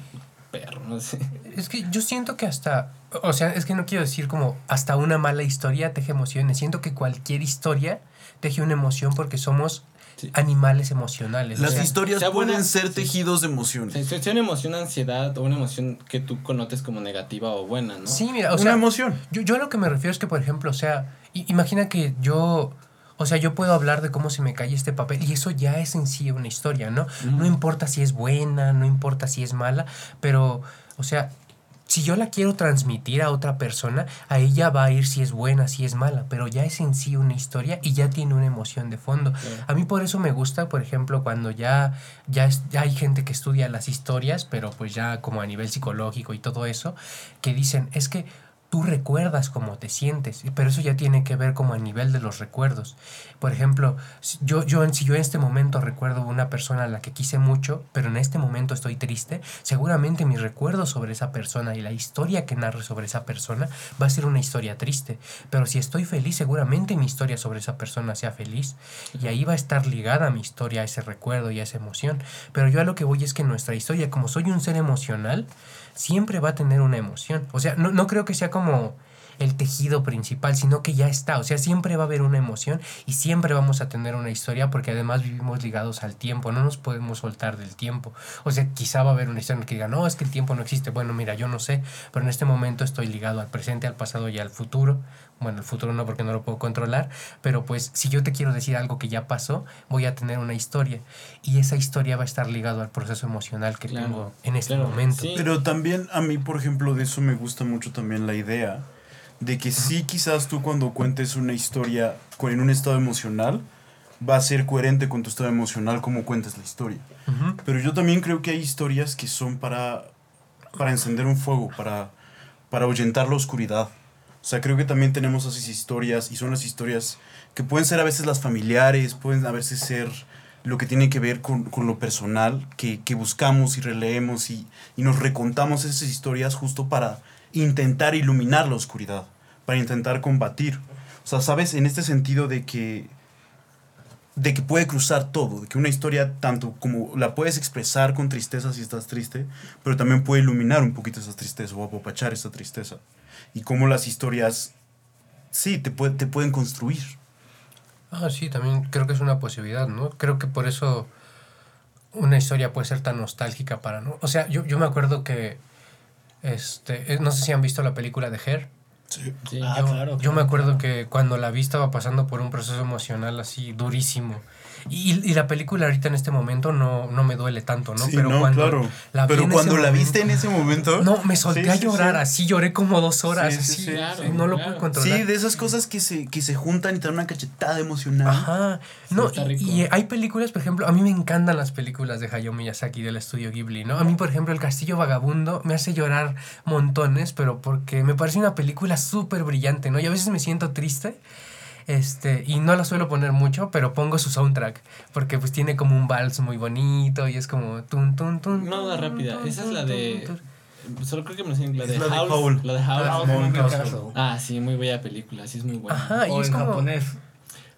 perro, no sé. Es que yo siento que hasta, o sea, es que no quiero decir como hasta una mala historia teje emociones. Siento que cualquier historia teje una emoción porque somos Sí. animales emocionales. o Las sea, historias sea pueden buena- ser sí. tejidos de emociones. sea, si- si una emoción ansiedad o una emoción que tú connotes como negativa o buena, ¿no? Sí, mira, o una sea, emoción. yo, yo a lo que me refiero es que, por ejemplo, o sea, imagina que yo, o sea, yo puedo hablar de cómo se me cae este papel y eso ya es en sí una historia, ¿no? No importa si es buena, no importa si es mala, pero, o sea, si yo la quiero transmitir a otra persona, a ella va a ir si es buena, si es mala, pero ya es en sí una historia y ya tiene una emoción de fondo. A mí por eso me gusta, por ejemplo, cuando ya, ya, es- ya hay gente que estudia las historias, pero pues ya como a nivel psicológico y todo eso, que dicen, es que tú recuerdas cómo te sientes, pero eso ya tiene que ver como a nivel de los recuerdos. Por ejemplo, yo, yo, si yo en este momento recuerdo una persona a la que quise mucho, pero en este momento estoy triste, seguramente mis recuerdos sobre esa persona y la historia que narre sobre esa persona va a ser una historia triste. Pero si estoy feliz, seguramente mi historia sobre esa persona sea feliz. Y ahí va a estar ligada mi historia a ese recuerdo y a esa emoción. Pero yo a lo que voy es que nuestra historia, como soy un ser emocional, siempre va a tener una emoción. O sea, no, no creo que sea como el tejido principal, sino que ya está. O sea, siempre va a haber una emoción y siempre vamos a tener una historia porque además vivimos ligados al tiempo, no nos podemos soltar del tiempo. O sea, quizá va a haber una historia en la que diga, no, es que el tiempo no existe. Bueno, mira, yo no sé, pero en este momento estoy ligado al presente, al pasado y al futuro. Bueno, el futuro no porque no lo puedo controlar, pero pues si yo te quiero decir algo que ya pasó, voy a tener una historia y esa historia va a estar ligado al proceso emocional que Claro, tengo en este claro, momento. sí. Pero también a mí, por ejemplo, de eso me gusta mucho también la idea de que sí quizás tú cuando cuentes una historia con- en un estado emocional va a ser coherente con tu estado emocional como cuentas la historia. Pero yo también creo que hay historias que son para, para encender un fuego, para, para ahuyentar la oscuridad. O sea, creo que también tenemos esas historias y son las historias que pueden ser a veces las familiares, pueden a veces ser lo que tiene que ver con, con lo personal, que, que buscamos y releemos y, y nos recontamos esas historias justo para intentar iluminar la oscuridad, para intentar combatir. O sea, sabes, en este sentido de que de que puede cruzar todo, de que una historia tanto como la puedes expresar con tristeza si estás triste, pero también puede iluminar un poquito esa tristeza o apopachar esa tristeza. Y cómo las historias, sí, te, puede- te pueden construir. Ah, sí, también creo que es una posibilidad, ¿no? Creo que por eso una historia puede ser tan nostálgica para, ¿no? O sea, yo, yo me acuerdo que, este, eh, no sé si han visto la película de Her. Sí. Sí. Ah, yo, claro, yo me acuerdo que cuando la vi estaba pasando por un proceso emocional así durísimo. Y, y la película ahorita en este momento no, no me duele tanto, ¿no? Sí, no, claro. la vi Pero cuando la momento- viste en ese momento... No, me solté Sí, a llorar, sí. así lloré como dos horas, Sí, sí, así, sí. Claro, no lo claro. puedo controlar. Sí, de esas cosas que se, que se juntan y te dan una cachetada emocional. Ajá. No, y, y hay películas, por ejemplo, a mí me encantan las películas de Hayao Miyazaki del estudio Ghibli, ¿no? A mí, por ejemplo, El Castillo Vagabundo me hace llorar montones, pero porque me parece una película súper brillante, ¿no? Y a veces me siento triste. Este, y no la suelo poner mucho, pero pongo su soundtrack, porque pues tiene como un vals muy bonito y es como tun tun tun. Tun, rápida. tun, Esa es la tun, de. tun. Solo creo que me lo sé en la de Es la de Howl. Howl. La de Howl. Ah. Ah, sí, muy bella película. Sí, es muy buena. Ajá, y O es en como japonés.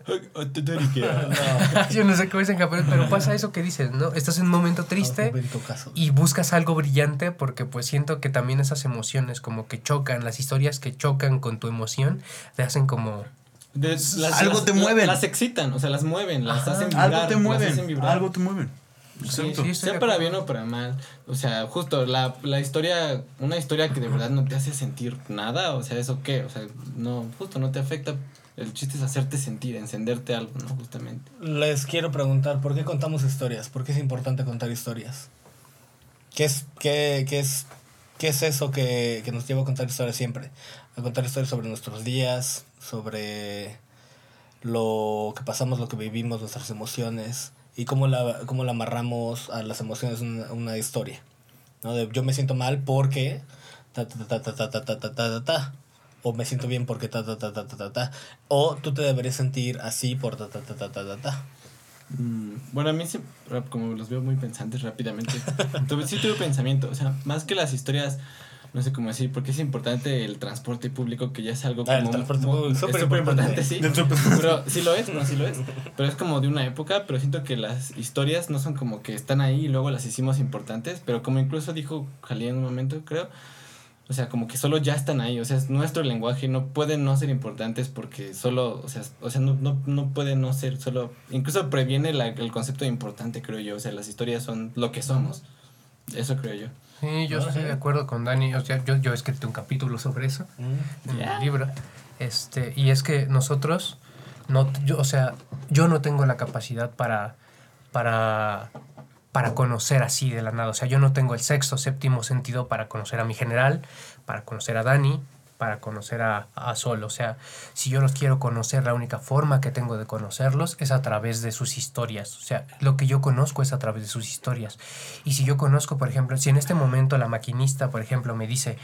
yo no sé cómo es en japonés, pero pasa eso que dices, ¿no? Estás en un momento triste y buscas algo brillante porque pues siento que también esas emociones como que chocan, las historias que chocan con tu emoción te hacen como... De- Algo te mueven. Las excitan, o sea, las mueven, las Ajá. hacen vibrar. Algo te las mueven. hacen vibrar. Algo te mueven. Sí, sí, sea de para bien o para mal. O sea, justo la, la historia, una historia que de verdad no te hace sentir nada, o sea, ¿eso qué? O sea, no, justo no te afecta. El chiste es hacerte sentir, encenderte algo, ¿no? Justamente. Les quiero preguntar, ¿por qué contamos historias? ¿Por qué es importante contar historias? ¿Qué es, qué, qué es, qué es eso que, que nos lleva a contar historias siempre? A contar historias sobre nuestros días, sobre lo que pasamos, lo que vivimos, nuestras emociones y cómo la, cómo la amarramos a las emociones una, una historia. ¿no? De, yo me siento mal porque ta ta ta ta ta ta ta ta ta ta o me siento bien porque ta ta ta ta ta ta ta o tú te deberías sentir así por ta ta ta ta ta ta ta. Mm, Bueno, a mí rap- como los veo muy pensantes rápidamente, tuve, sí tuve pensamiento, o sea, más que las historias, no sé cómo decir, porque es importante el transporte público, que ya es algo Ah, el como... transporte muy- público es es súper importante. sí. Pero sí lo es, no, sí lo es. Pero es como de una época, pero siento que las historias no son como que están ahí y luego las hicimos importantes, pero como incluso dijo Jalí en un momento, creo, o sea, como que solo ya están ahí, o sea, es nuestro lenguaje, no pueden no ser importantes porque solo, o sea, o sea no, no, no puede no ser solo, incluso previene la- el concepto de importante, creo yo, o sea, las historias son lo que somos, eso creo yo. Sí, yo estoy de acuerdo con Dani. O sea, yo, yo he escrito un capítulo sobre eso en Ya. el libro. Este, y es que nosotros, no, yo, o sea, yo no tengo la capacidad para, para, para conocer así de la nada. O sea, yo no tengo el sexto, séptimo sentido para conocer a mi general, para conocer a Dani, para conocer a, a Sol. O sea, si yo los quiero conocer, la única forma que tengo de conocerlos es a través de sus historias. O sea, lo que yo conozco es a través de sus historias. Y si yo conozco, por ejemplo, si en este momento la maquinista, por ejemplo, me dice,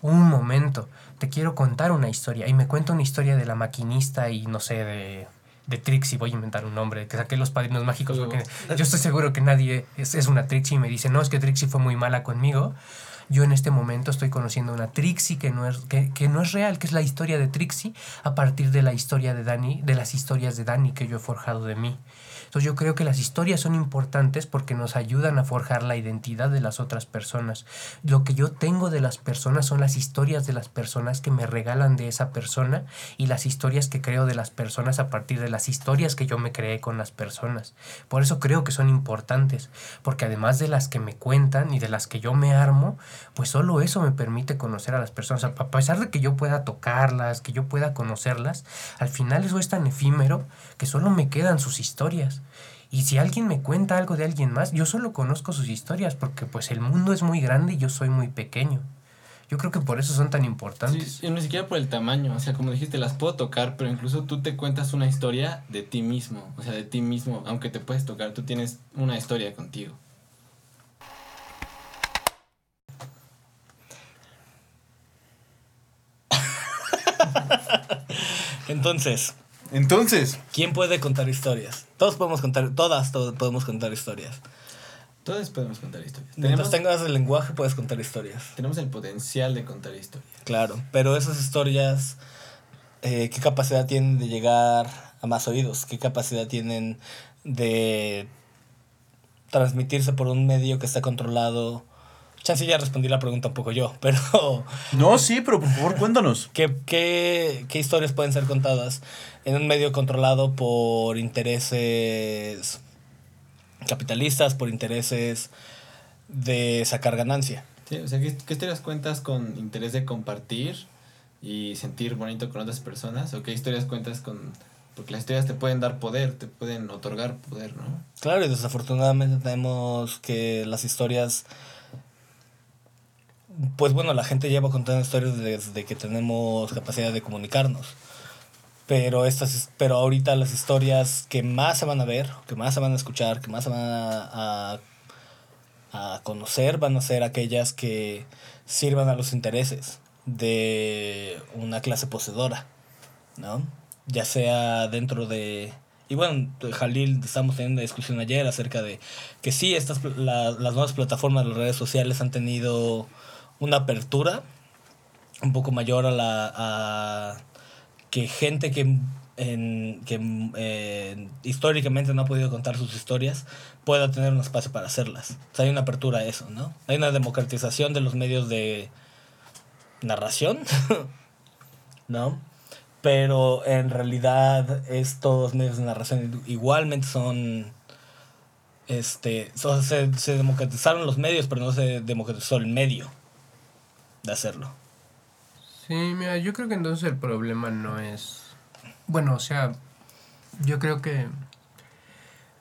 un momento, te quiero contar una historia, y me cuenta una historia de la maquinista y no sé, de, de Trixie, voy a inventar un nombre, que saqué los padrinos mágicos, porque yo estoy seguro que nadie es, es una Trixie y me dice, no, es que Trixie fue muy mala conmigo. Yo en este momento estoy conociendo una Trixie que no, es, que, que no es real, que es la historia de Trixie a partir de la historia de Dani, de las historias de Dani que yo he forjado de mí. Entonces yo creo que las historias son importantes porque nos ayudan a forjar la identidad de las otras personas. Lo que yo tengo de las personas son las historias de las personas que me regalan de esa persona y las historias que creo de las personas a partir de las historias que yo me creé con las personas. Por eso creo que son importantes, porque además de las que me cuentan y de las que yo me armo, pues solo eso me permite conocer a las personas. A pesar de que yo pueda tocarlas, que yo pueda conocerlas, al final eso es tan efímero que solo me quedan sus historias. Y si alguien me cuenta algo de alguien más, yo solo conozco sus historias porque pues el mundo es muy grande y yo soy muy pequeño. Yo creo que por eso son tan importantes. Sí, y ni siquiera por el tamaño, o sea, como dijiste, las puedo tocar, pero incluso tú te cuentas una historia de ti mismo, o sea, de ti mismo, aunque te puedes tocar, tú tienes una historia contigo. Entonces, Entonces, ¿quién puede contar historias? Todos podemos contar, todas todos podemos contar historias. Todos podemos contar historias. Mientras Tenemos, tengas el lenguaje puedes contar historias. tenemos el potencial de contar historias. Claro, pero esas historias, eh, ¿qué capacidad tienen de llegar a más oídos? ¿Qué capacidad tienen de transmitirse por un medio que está controlado? Chance ya respondí la pregunta un poco yo, pero no, sí, pero por favor cuéntanos. ¿qué, qué, qué historias pueden ser contadas en un medio controlado por intereses capitalistas, por intereses de sacar ganancia? Sí, o sea, ¿qué, qué historias cuentas con interés de compartir y sentir bonito con otras personas? ¿O qué historias cuentas con...? Porque las historias te pueden dar poder, te pueden otorgar poder, ¿no? Claro, y desafortunadamente tenemos que las historias. Pues bueno, la gente lleva contando historias desde que tenemos capacidad de comunicarnos. Pero estas, pero ahorita las historias que más se van a ver, que más se van a escuchar, que más se van a, a, conocer, van a ser aquellas que sirvan a los intereses de una clase poseedora, ¿no? Ya sea dentro de... Y bueno, Jalil, estamos teniendo una discusión ayer acerca de que sí, estas, la- las nuevas plataformas, las redes sociales han tenido una apertura un poco mayor a la... A, que gente que, en, que eh, históricamente no ha podido contar sus historias pueda tener un espacio para hacerlas. O sea, hay una apertura a eso, ¿no? Hay una democratización de los medios de narración, ¿no? Pero en realidad estos medios de narración igualmente son... Este, se, se democratizaron los medios, pero no se democratizó el medio de hacerlo. Sí, mira, yo creo que entonces el problema no es... Bueno, o sea, yo creo que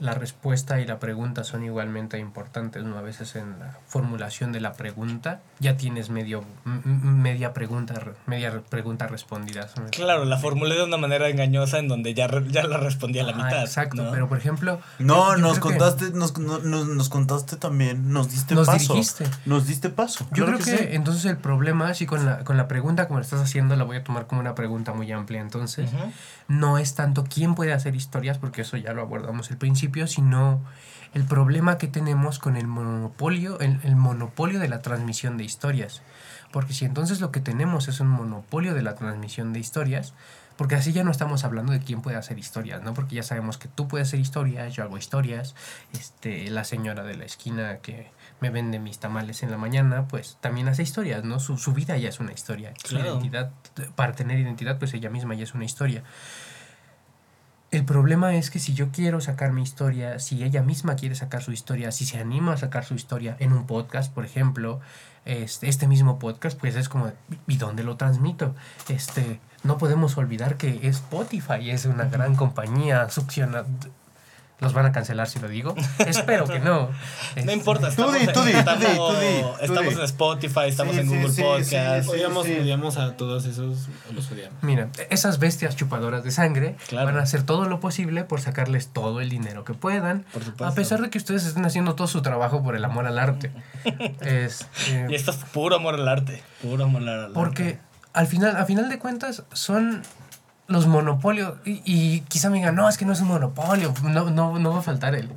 la respuesta y la pregunta son igualmente importantes, ¿no? A veces en la formulación de la pregunta ya tienes medio, media pregunta, re- media re- pregunta respondida. Claro, la formulé de una manera engañosa en donde ya, ya la respondí a la mitad. exacto, ¿no? pero por ejemplo... No, yo nos que- contaste, nos, no- nos, nos contaste también, nos diste Nos paso. dirigiste. Nos diste paso. Yo claro creo que, sí. entonces el problema, así con la, con la pregunta como la estás haciendo, la voy a tomar como una pregunta muy amplia. Entonces, no es tanto quién puede hacer historias, porque eso ya lo abordamos al principio, sino el problema que tenemos con el monopolio, el, el monopolio de la transmisión de historias. Porque si entonces lo que tenemos es un monopolio de la transmisión de historias, porque así ya no estamos hablando de quién puede hacer historias, ¿no? Porque ya sabemos que tú puedes hacer historias, yo hago historias, este, la señora de la esquina que me vende mis tamales en la mañana, pues también hace historias, ¿no? Su, su vida ya es una historia. Su identidad, para tener identidad, pues ella misma ya es una historia. El problema es que si yo quiero sacar mi historia, si ella misma quiere sacar su historia, si se anima a sacar su historia en un podcast, por ejemplo, este, este mismo podcast, pues es como, ¿y dónde lo transmito? Este, no podemos olvidar que Spotify es una gran compañía succiona ¿Los van a cancelar si lo digo? Espero que no. No importa, Tú estamos, di, tú di, tú estamos, en Spotify, estamos Sí, en Google sí, Podcast. sí, Odiamos, sí. odiamos a todos esos, los odiamos. Mira, esas bestias chupadoras de sangre Claro. van a hacer todo lo posible por sacarles todo el dinero que puedan. Por supuesto. A pesar de que ustedes estén haciendo todo su trabajo por el amor al arte. Este, Y esto es puro amor al arte. Puro amor al arte. porque al final, a final de cuentas, son los monopolios. Y, y quizá me digan, no, es que no es un monopolio. No, no, no va a faltar el.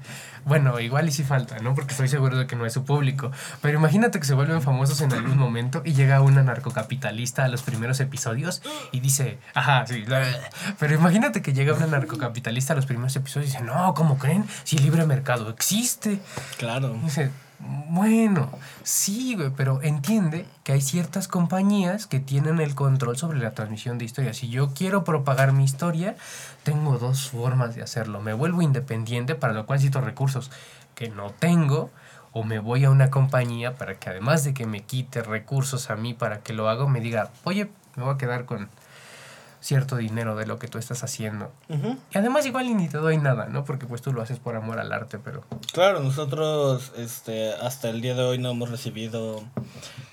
Bueno, igual y sí falta, ¿no? Porque estoy seguro de que no es su público. Pero imagínate que se vuelven famosos en algún momento y llega un anarcocapitalista a los primeros episodios y dice, ajá, sí. bla, bla, bla". Pero imagínate que llega un anarcocapitalista a los primeros episodios y dice, no, ¿cómo creen? Si el libre mercado existe. Claro. Dice, bueno, sí, güey, pero entiende que hay ciertas compañías que tienen el control sobre la transmisión de historias. Si yo quiero propagar mi historia, tengo dos formas de hacerlo. Me vuelvo independiente, para lo cual necesito recursos que no tengo, o me voy a una compañía para que además de que me quite recursos a mí para que lo haga, me diga, oye, me voy a quedar con cierto dinero de lo que tú estás haciendo. Y además igual y ni te doy nada, ¿no? Porque pues tú lo haces por amor al arte, pero... Claro, nosotros este, hasta el día de hoy no hemos recibido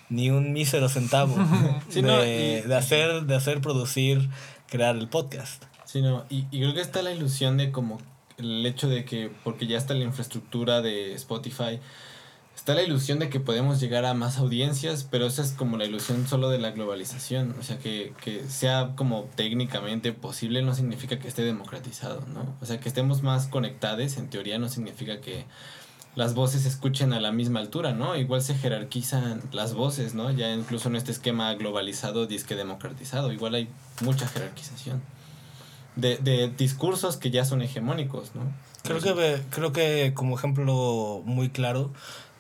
ni un mísero centavo Sí, de, no, y- de hacer, de hacer, producir, crear el podcast. Sí, no, y, y creo que está la ilusión de como el hecho de que, porque ya está la infraestructura de Spotify, está la ilusión de que podemos llegar a más audiencias, pero esa es como la ilusión solo de la globalización. O sea, que, que sea como técnicamente posible no significa que esté democratizado, ¿no? O sea, que estemos más conectados, en teoría no significa que las voces se escuchen a la misma altura, ¿no? Igual se jerarquizan las voces, ¿no? Ya incluso en este esquema globalizado, disque democratizado, igual hay mucha jerarquización de, de discursos que ya son hegemónicos, ¿no? Creo que, creo que como ejemplo muy claro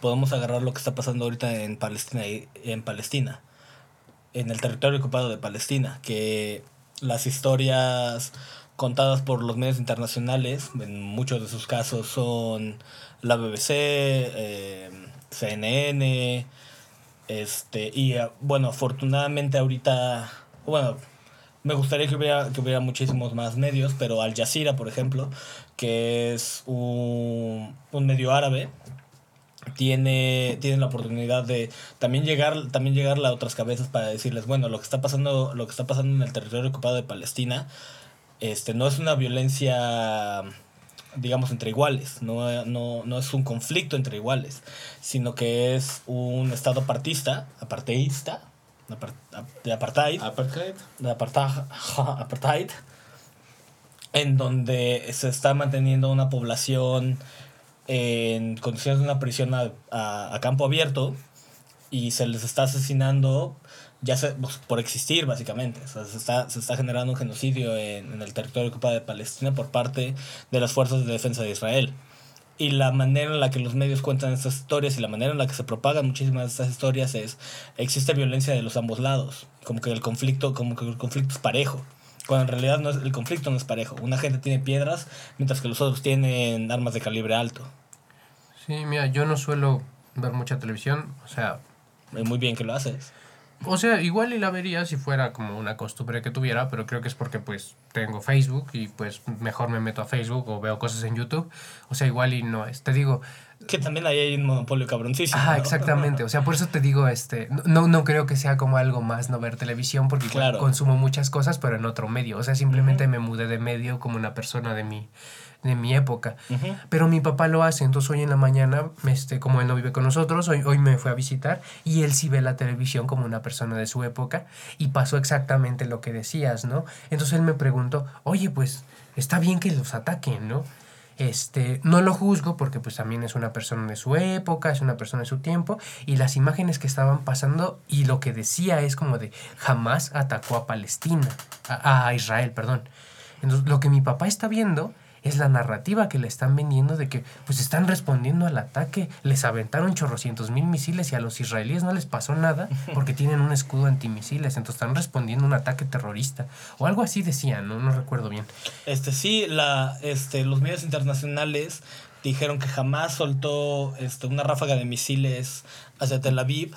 podemos agarrar lo que está pasando ahorita en Palestina, en Palestina, en el territorio ocupado de Palestina, que las historias contadas por los medios internacionales, en muchos de sus casos son la BBC, eh, CNN, este, y eh, bueno, afortunadamente ahorita, bueno, me gustaría que hubiera, que hubiera muchísimos más medios, pero Al Jazeera, por ejemplo, que es un, un medio árabe, tiene, tiene la oportunidad de también llegar, también llegarle a otras cabezas para decirles, bueno, lo que está pasando, lo que está pasando en el territorio ocupado de Palestina, este, no es una violencia digamos entre iguales, no, no, no es un conflicto entre iguales, sino que es un estado apartista, aparteísta, apar- de apartheid, Apartheid. de apartheid, apartheid, en donde se está manteniendo una población en condiciones de una prisión a, a- campo abierto y se les está asesinando ya se, pues, por existir básicamente. Se, está, se está generando un genocidio en, en el territorio ocupado de Palestina por parte de las fuerzas de defensa de Israel. Y la manera en la que los medios cuentan estas historias y la manera en la que se propagan muchísimas de estas historias es, existe violencia de los ambos lados. Como que el conflicto, como que el conflicto es parejo. Cuando en realidad no es, el conflicto no es parejo. Una gente tiene piedras mientras que los otros tienen armas de calibre alto. Sí, mira, yo no suelo ver mucha televisión, o sea, Eh, Muy bien que lo haces. O sea, igual y la vería si fuera como una costumbre que tuviera, pero creo que es porque pues tengo Facebook y pues mejor me meto a Facebook o veo cosas en YouTube. O sea, igual y no es. Te digo, Que también ahí hay un monopolio cabroncísimo. ¿no? exactamente. O sea, por eso te digo, este, no, no creo que sea como algo más no ver televisión, porque Claro. consumo muchas cosas, pero en otro medio. O sea, simplemente me mudé de medio como una persona de mi, de mi época. Pero mi papá lo hace, entonces hoy en la mañana, este, como él no vive con nosotros, hoy, hoy me fue a visitar y él sí ve la televisión como una persona de su época y pasó exactamente lo que decías, ¿no? Entonces él me preguntó, oye, pues está bien que los ataquen, ¿no? Este, no lo juzgo porque pues también es una persona de su época, es una persona de su tiempo y las imágenes que estaban pasando y lo que decía es como de jamás atacó a Palestina, a, a Israel, perdón. Entonces lo que mi papá está viendo es la narrativa que le están vendiendo de que pues están respondiendo al ataque, les aventaron chorrocientos mil misiles y a los israelíes no les pasó nada porque tienen un escudo antimisiles, entonces están respondiendo a un ataque terrorista o algo así decían, no, no recuerdo bien. Este sí, la, este, los medios internacionales dijeron que jamás soltó este, una ráfaga de misiles hacia Tel Aviv,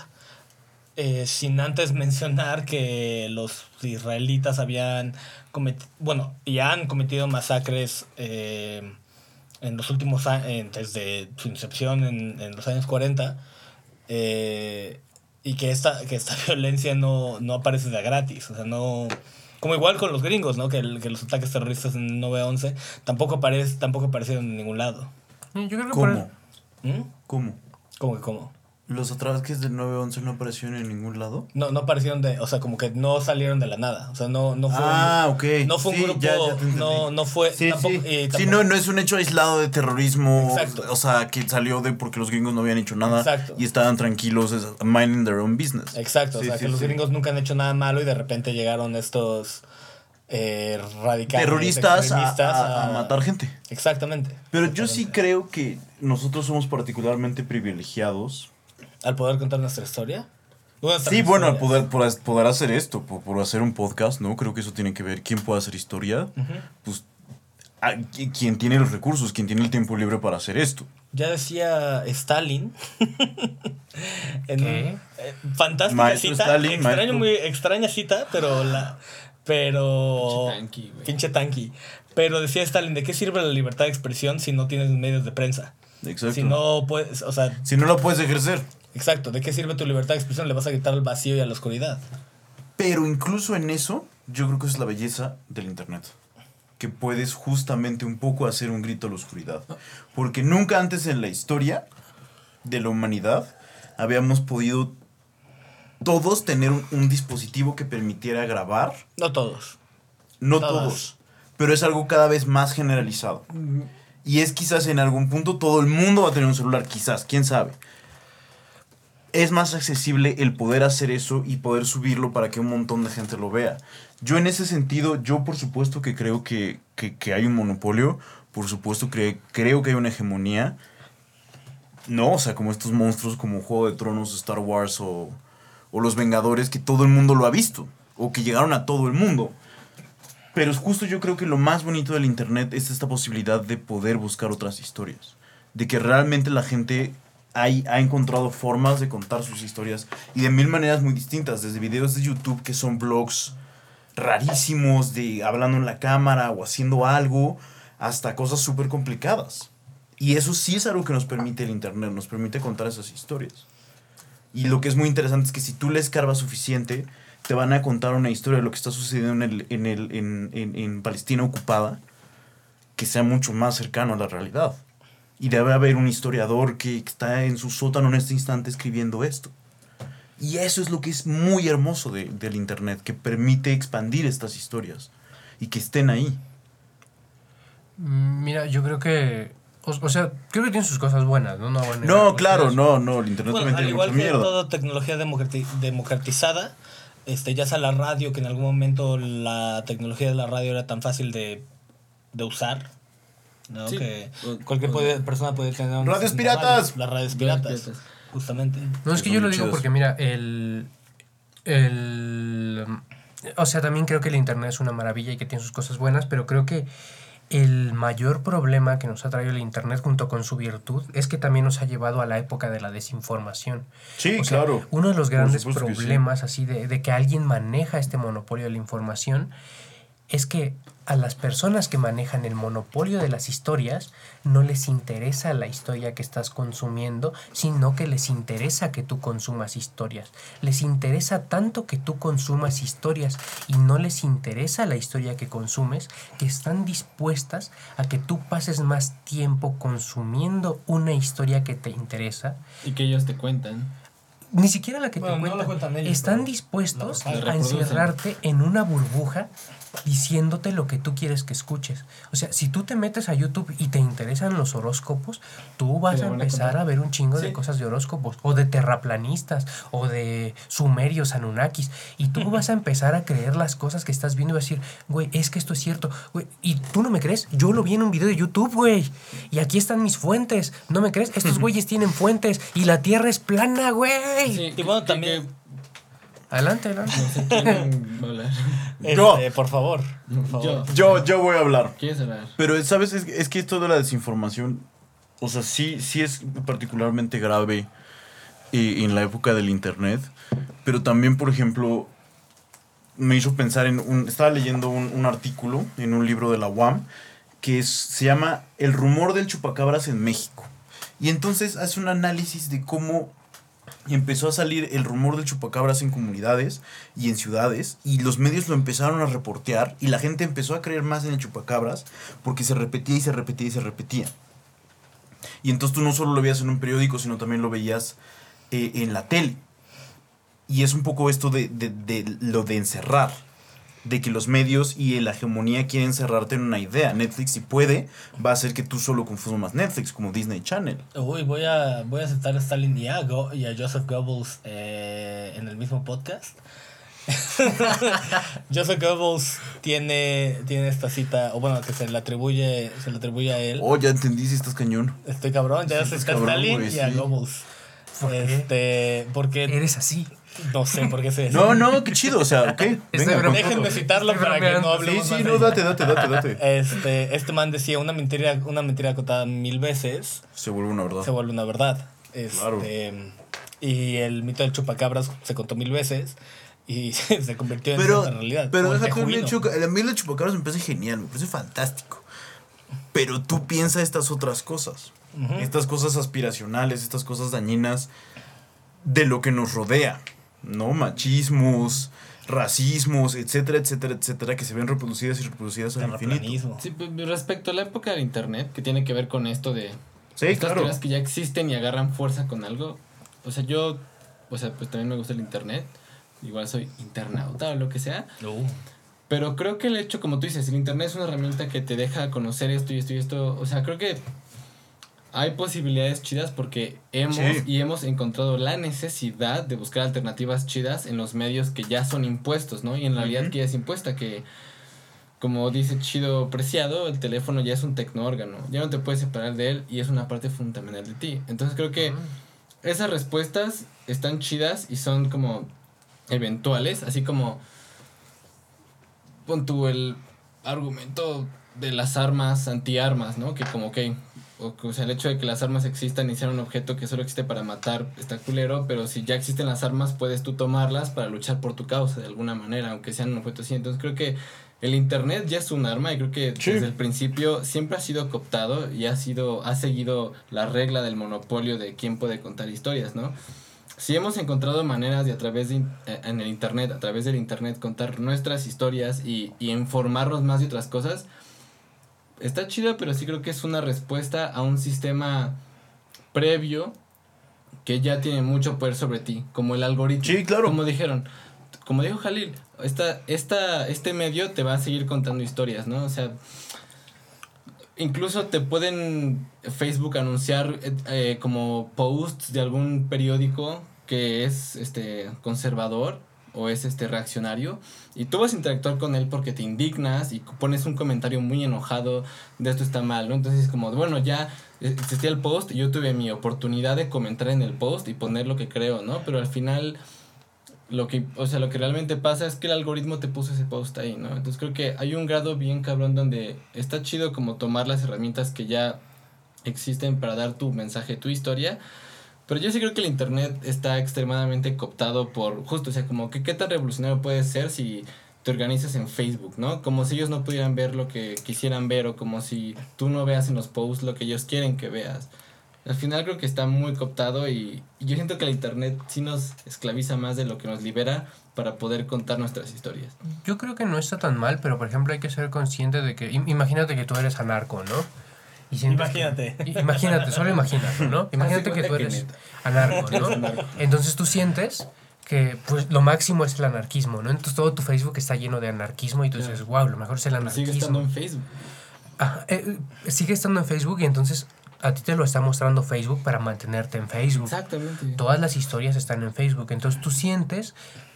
eh, sin antes mencionar que los israelitas habían bueno, y han cometido masacres eh, en los últimos años, desde su incepción en, en los años 40, eh, y que esta, que esta violencia no, no aparece de gratis, o sea, no... Como igual con los gringos, ¿no? Que, el- que los ataques terroristas en 9-11 tampoco, aparece, tampoco aparecieron en ningún lado. Yo creo que por ¿Cómo? ¿Mm? ¿Cómo? ¿Cómo que cómo? ¿Los ataques del 9-11 no aparecieron en ningún lado? No, no aparecieron de, o sea, como que no salieron de la nada. O sea, no, no fue. Ah, ok. No fue un Sí, grupo. ya, ya no, no fue. Sí, tampoco, sí. eh, Sí, tampoco- no, no es un hecho aislado de terrorismo. Exacto. O sea, que salió de porque los gringos no habían hecho nada Exacto. y estaban tranquilos, es- minding their own business. Exacto, Sí, o sea, sí, que los sí. gringos nunca han hecho nada malo y de repente llegaron estos eh, radicales. Terroristas a, extremistas a- a matar gente. Exactamente. Pero yo sí creo que nosotros somos particularmente privilegiados. Al poder contar nuestra historia. Sí, bueno, al poder, por, poder hacer esto, por, por hacer un podcast, ¿no? Creo que eso tiene que ver quién puede hacer historia. Pues a- qui- quien tiene los recursos, quien tiene el tiempo libre para hacer esto. Ya decía Stalin. en eh, fantástica Maestro cita. Stalin, extraño, maestro. muy extraña cita, pero la. Pero. Pinche tanqui, güey. Pinche tanqui. Pero decía Stalin, ¿de qué sirve la libertad de expresión si no tienes medios de prensa? Exacto. Si no puedes, o sea, Si no lo puedes ejercer. Exacto, ¿de qué sirve tu libertad de expresión? Le vas a gritar al vacío y a la oscuridad. Pero incluso en eso, yo creo que es la belleza del Internet. Que puedes justamente un poco hacer un grito a la oscuridad. Porque nunca antes en la historia de la humanidad habíamos podido todos tener un, un dispositivo que permitiera grabar. No todos. No Todas. todos. Pero es algo cada vez más generalizado. Y es quizás en algún punto todo el mundo va a tener un celular, quizás, quién sabe. Es más accesible el poder hacer eso y poder subirlo para que un montón de gente lo vea. Yo en ese sentido, yo por supuesto que creo que, que- que hay un monopolio, por supuesto que creo que hay una hegemonía. No, o sea, como estos monstruos como Juego de Tronos, Star Wars o, o Los Vengadores, que todo el mundo lo ha visto, o que llegaron a todo el mundo. Pero es justo yo creo que lo más bonito del Internet es esta posibilidad de poder buscar otras historias. De que realmente la gente hay- ha encontrado formas de contar sus historias y de mil maneras muy distintas. Desde videos de YouTube que son blogs rarísimos de hablando en la cámara o haciendo algo hasta cosas súper complicadas. Y eso sí es algo que nos permite el Internet, nos permite contar esas historias. Y lo que es muy interesante es que si tú le escarbas suficiente, te van a contar una historia de lo que está sucediendo en, el, en, el, en, en- en Palestina ocupada que sea mucho más cercano a la realidad. Y debe haber un historiador que está en su sótano en este instante escribiendo esto. Y eso es lo que es muy hermoso de- del Internet, que permite expandir estas historias y que estén ahí. Mm, Mira, yo creo que. O, o sea, creo que tiene sus cosas buenas, ¿no? No, negar No, claro, cosas. no, no, el Internet Bueno, también al tiene igual mucha que mierda. toda tecnología democrati- democratizada, este, ya sea la radio, que en algún momento la tecnología de la radio era tan fácil de, de usar, ¿no? Sí. Que cualquier puede- persona puede tener una- ¡Radios piratas! Las radios piratas, justamente. No, es que yo lo digo porque, mira, el. El. O sea, también creo que el Internet es una maravilla y que tiene sus cosas buenas, pero creo que el mayor problema que nos ha traído el Internet junto con su virtud es que también nos ha llevado a la época de la desinformación. Sí, O sea, claro. Uno de los grandes sí. problemas así de, de que alguien maneja este monopolio de la información es que a las personas que manejan el monopolio de las historias no les interesa la historia que estás consumiendo, sino que les interesa que tú consumas historias. Les interesa tanto que tú consumas historias y no les interesa la historia que consumes, que están dispuestas a que tú pases más tiempo consumiendo una historia que te interesa Y que ellos te cuentan. ni siquiera la que Bueno, te no cuentan. lo cuentan ellos, Están dispuestos a encerrarte en una burbuja diciéndote lo que tú quieres que escuches. O sea, si tú te metes a YouTube y te interesan los horóscopos, tú vas a empezar a ver un chingo de cosas de horóscopos, o de terraplanistas, o de sumerios, anunnakis, y tú vas a empezar a creer las cosas que estás viendo y vas a decir, güey, es que esto es cierto, güey, y tú no me crees, yo lo vi en un video de YouTube, güey, y aquí están mis fuentes, ¿no me crees? Estos güeyes tienen fuentes y la tierra es plana, güey. Sí, Y bueno, que- también- que- Adelante, adelante. no sé quién va a hablar. Yo. Este, por favor. Por favor. Yo. Yo, yo voy a hablar. ¿Quieres hablar? Pero, ¿sabes? Es, es que esto de la desinformación, o sea, sí, sí es particularmente grave eh, en la época del Internet, pero también, por ejemplo, me hizo pensar en un... Estaba leyendo un, un artículo en un libro de la UAM que es- se llama El rumor del chupacabras en México. Y entonces hace un análisis de cómo empezó a salir el rumor del chupacabras en comunidades y en ciudades y los medios lo empezaron a reportear y la gente empezó a creer más en el chupacabras porque se repetía y se repetía y se repetía. Y entonces tú no solo lo veías en un periódico, sino también lo veías eh, en la tele. Y es un poco esto de, de- de lo de encerrar. De que los medios y la hegemonía quieren encerrarte en una idea. Netflix, si puede, va a hacer que tú solo consumas Netflix, como Disney Channel. Uy, voy a, voy a aceptar a Stalin y a, Go- y a Joseph Goebbels eh, en el mismo podcast. Joseph Goebbels tiene, tiene esta cita, o bueno, que se le atribuye, se le atribuye a él. Oh, ya entendí si estás cañón. Estoy cabrón, ya Sí, se estás está cabrón, Stalin güey, y a sí. Goebbels. ¿Por qué? Este, porque Eres así. No sé por qué se No, no, qué chido, o sea, ok. Venga. Déjenme citarlo para que no bromeando. Sí, sí, más de no, date, date, date, date. Este, este man decía una mentira, una mentira contada mil veces Se vuelve una verdad. se vuelve una verdad. Este, Claro. Y el mito del chupacabras se contó mil veces y se convirtió en Pero, cierta realidad. pero el mí el chupacabras me parece genial, me parece fantástico. Pero tú piensas estas otras cosas. Estas cosas aspiracionales, estas cosas dañinas de lo que nos rodea. ¿No? Machismos, racismos, etcétera, etcétera, etcétera, que se ven reproducidas y reproducidas al infinito. Sí, pues, respecto a la época del internet, que tiene que ver con esto de Sí, estas claro. teorías que ya existen y agarran fuerza con algo. O sea, yo, o sea, pues también me gusta el internet. Igual soy internauta o lo que sea. Uh, Pero creo que el hecho, como tú dices, el internet es una herramienta que te deja conocer esto y esto y esto. O sea, creo que hay posibilidades chidas porque hemos Sí. y hemos encontrado la necesidad de buscar alternativas chidas en los medios que ya son impuestos, ¿no? Y en realidad Ujú. que ya es impuesta, que como dice Chido Preciado, el teléfono ya es un tecnoórgano. Ya no te puedes separar de él y es una parte fundamental de ti. Entonces creo que esas respuestas están chidas y son como eventuales, así como pon tú el argumento de las armas antiarmas, ¿no? Que como que o, o sea, el hecho de que las armas existan y sean un objeto que solo existe para matar está culero, pero si ya existen las armas puedes tú tomarlas para luchar por tu causa de alguna manera, aunque sean un objeto así. Entonces creo que el internet ya es un arma y creo que Sí. desde el principio siempre ha sido cooptado y ha sido ha seguido la regla del monopolio de quién puede contar historias, ¿no? Si hemos encontrado maneras de a través de eh, en el internet, a través del internet contar nuestras historias y, y informarnos más de otras cosas, está chido, pero sí creo que es una respuesta a un sistema previo que ya tiene mucho poder sobre ti, como el algoritmo. Sí, claro. Como dijeron, como dijo Jalil, esta, esta, este medio te va a seguir contando historias, ¿no? O sea, incluso te pueden Facebook anunciar eh, eh, como posts de algún periódico que es este conservador o es este reaccionario y tú vas a interactuar con él porque te indignas y pones un comentario muy enojado de esto está mal, ¿no? Entonces es como, bueno, ya eh, existía el post y yo tuve mi oportunidad de comentar en el post y poner lo que creo, ¿no? Pero al final lo que, o sea, lo que realmente pasa es que el algoritmo te puso ese post ahí, ¿no? Entonces creo que hay un grado bien cabrón donde está chido como tomar las herramientas que ya existen para dar tu mensaje, tu historia. Pero yo sí creo que el internet está extremadamente cooptado por, justo, o sea, como que qué tan revolucionario puede ser si te organizas en Facebook, ¿no? Como si ellos no pudieran ver lo que quisieran ver o como si tú no veas en los posts lo que ellos quieren que veas. Al final creo que está muy cooptado y, yo siento que el internet sí nos esclaviza más de lo que nos libera para poder contar nuestras historias. Yo creo que no está tan mal, pero por ejemplo hay que ser consciente de que, im- imagínate que tú eres anarco, ¿no? Y sientes que- Imagínate. imagínate, solo imagínate, ¿no? Imagínate que tú eres anarco, ¿no? Entonces tú sientes que pues lo máximo es el anarquismo, ¿no? Entonces todo tu Facebook está lleno de anarquismo y tú dices, wow, lo mejor es el Pero sigue estando anarquismo. en Facebook. Eh, eh, sigue estando en Facebook y entonces a ti te lo está mostrando Facebook para mantenerte en Facebook. Exactamente. Todas las historias están en Facebook. Entonces tú sientes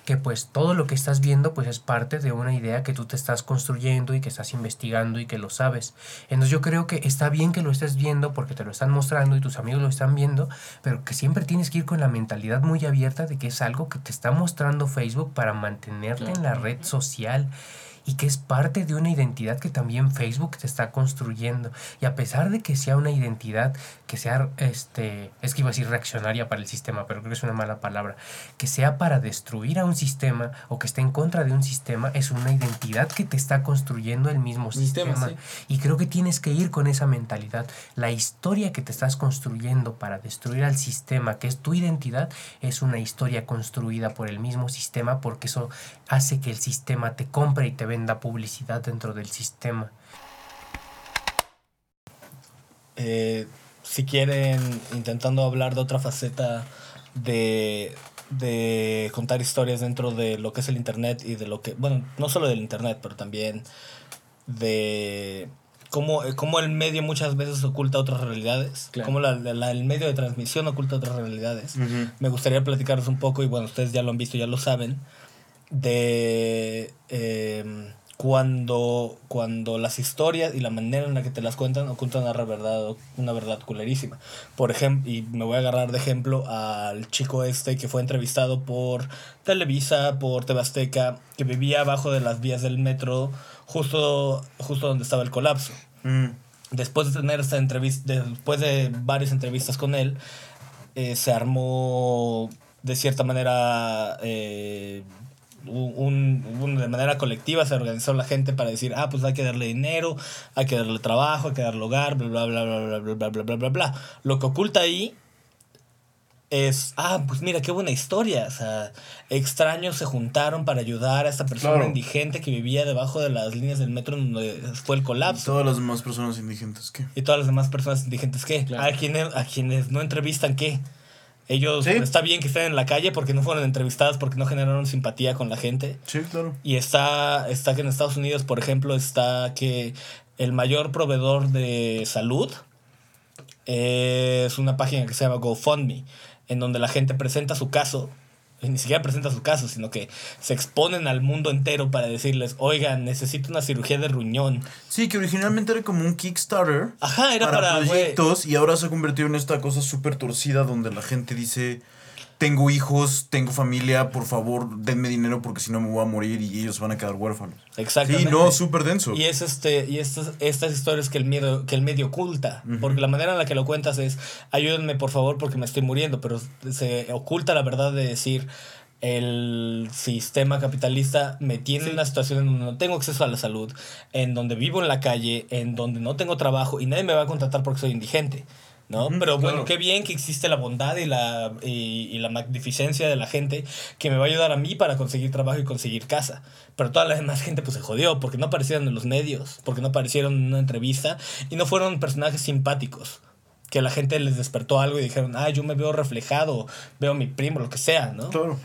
que pues todo lo que estás viendo pues es parte de una idea que tú te estás construyendo y que estás investigando y que lo sabes. Entonces yo creo que está bien que lo estés viendo porque te lo están mostrando y tus amigos lo están viendo, pero que siempre tienes que ir con la mentalidad muy abierta de que es algo que te está mostrando Facebook para mantenerte en la red social y que es parte de una identidad que también Facebook te está construyendo. Y a pesar de que sea una identidad que sea, este, es que iba a decir reaccionaria para el sistema, pero creo que es una mala palabra, que sea para destruir a un sistema o que esté en contra de un sistema, es una identidad que te está construyendo el mismo Sistema, sistema. sí. Y creo que tienes que ir con esa mentalidad. La historia que te estás construyendo para destruir al sistema, que es tu identidad, es una historia construida por el mismo sistema porque eso hace que el sistema te compre y te venda publicidad dentro del sistema. Eh, si quieren, intentando hablar de otra faceta de, de contar historias dentro de lo que es el Internet y de lo que, bueno, no solo del Internet, pero también de cómo, eh, cómo el medio muchas veces oculta otras realidades, Claro. cómo la, la- el medio de transmisión oculta otras realidades. Me gustaría platicarles un poco, y bueno, ustedes ya lo han visto, ya lo saben, de eh, cuando, cuando las historias y la manera en la que te las cuentan ocultan una verdad, una verdad culerísima. Por ejemplo, y me voy a agarrar de ejemplo al chico este que fue entrevistado por Televisa, por TV Azteca, que vivía abajo de las vías del metro, justo, justo donde estaba el colapso Mm. después de tener esta entrevista, después de varias entrevistas con él, eh, se armó de cierta manera, eh, un, un- de manera colectiva se organizó la gente para decir, ah, pues hay que darle dinero, hay que darle trabajo, hay que darle hogar, bla, bla, bla, bla, bla, bla, bla, bla, bla, bla, bla. Lo que oculta ahí es, ah, pues mira, qué buena historia. O sea, extraños se juntaron para ayudar a esta persona Claro. indigente que vivía debajo de las líneas del metro donde fue el Y colapso. todas las demás personas indigentes, ¿qué? Y todas las demás personas indigentes, ¿qué? Claro. A, quienes, a quienes no entrevistan, ¿qué? Ellos, Sí. está bien que estén en la calle porque no fueron entrevistadas, porque no generaron simpatía con la gente. Sí, claro. Y está, está que en Estados Unidos, por ejemplo, está que el mayor proveedor de salud es una página que se llama GoFundMe, en donde la gente presenta su caso, y ni siquiera presenta su caso, sino que se exponen al mundo entero para decirles, oigan, necesito una cirugía de riñón. Sí, que originalmente era como un Kickstarter. Ajá, era para, proyectos y ahora se ha convertido en esta cosa súper torcida donde la gente dice, tengo hijos, tengo familia, por favor, denme dinero porque si no me voy a morir y ellos van a quedar huérfanos. Exactamente. Sí, no, súper denso. Y es este, y estas, estas historias que el miedo, que el medio oculta. Porque la manera en la que lo cuentas es ayúdenme por favor porque me estoy muriendo. Pero se oculta la verdad de decir el sistema capitalista me tiene en una situación en donde no tengo acceso a la salud, en donde vivo en la calle, en donde no tengo trabajo y nadie me va a contratar porque soy indigente. ¿No? Pero bueno, claro. qué bien que existe la bondad y la, y, y la magnificencia de la gente que me va a ayudar a mí para conseguir trabajo y conseguir casa. Pero toda la demás gente pues se jodió porque no aparecieron en los medios, porque no aparecieron en una entrevista y no fueron personajes simpáticos. Que la gente les despertó algo y dijeron, ah, yo me veo reflejado, veo a mi primo, lo que sea, ¿no? Claro.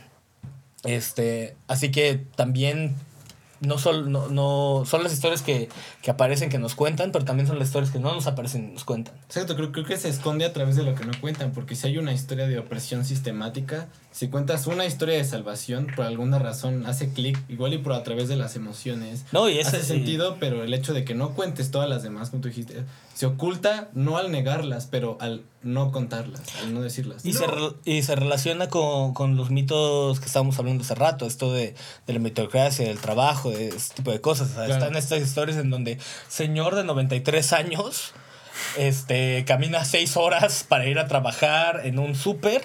Este, así que también no, sol, no, no son las historias que, que aparecen que nos cuentan, pero también son las historias que no nos aparecen y nos cuentan. Exacto, creo, creo que se esconde a través de lo que no cuentan, porque si hay una historia de opresión sistemática, si cuentas una historia de salvación, por alguna razón hace clic, igual y por a través de las emociones. No, y ese hace sentido, pero el hecho de que no cuentes todas las demás, como tú dijiste, se oculta no al negarlas, pero al no contarlas, al no decirlas. Y, se, y se relaciona con, con los mitos que estábamos hablando hace rato, esto de, de la meritocracia, del trabajo, de este tipo de cosas. O sea, Claro. Están estas historias en donde señor de 93 años este, camina 6 horas para ir a trabajar en un súper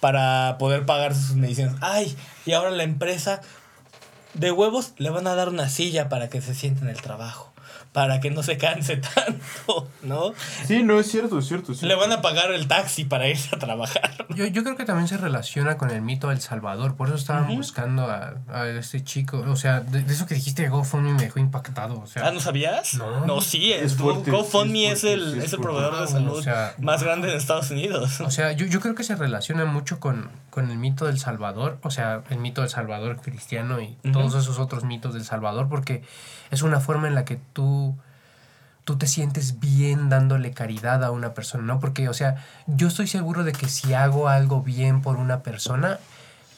para poder pagar sus medicinas. Ay, y ahora la empresa de huevos le van a dar una silla para que se siente en el trabajo. Para que no se canse tanto, ¿no? Sí, no, es cierto, es cierto. es Le van a pagar el taxi para irse a trabajar. Yo, yo creo que también se relaciona con el mito del Salvador. Por eso estaban buscando a, a este chico. O sea, de, de eso que dijiste de GoFundMe me dejó impactado. O sea, Ah, ¿no sabías? No. sí, Es es fuerte, GoFundMe sí es es, fuerte, el, sí es es el proveedor de salud o sea, más grande en Estados Unidos. O sea, yo, yo creo que se relaciona mucho con, con el mito del Salvador, o sea, el mito del Salvador cristiano y todos esos otros mitos del Salvador, porque es una forma en la que tú, tú te sientes bien dándole caridad a una persona, ¿no? Porque, o sea, yo estoy seguro de que si hago algo bien por una persona,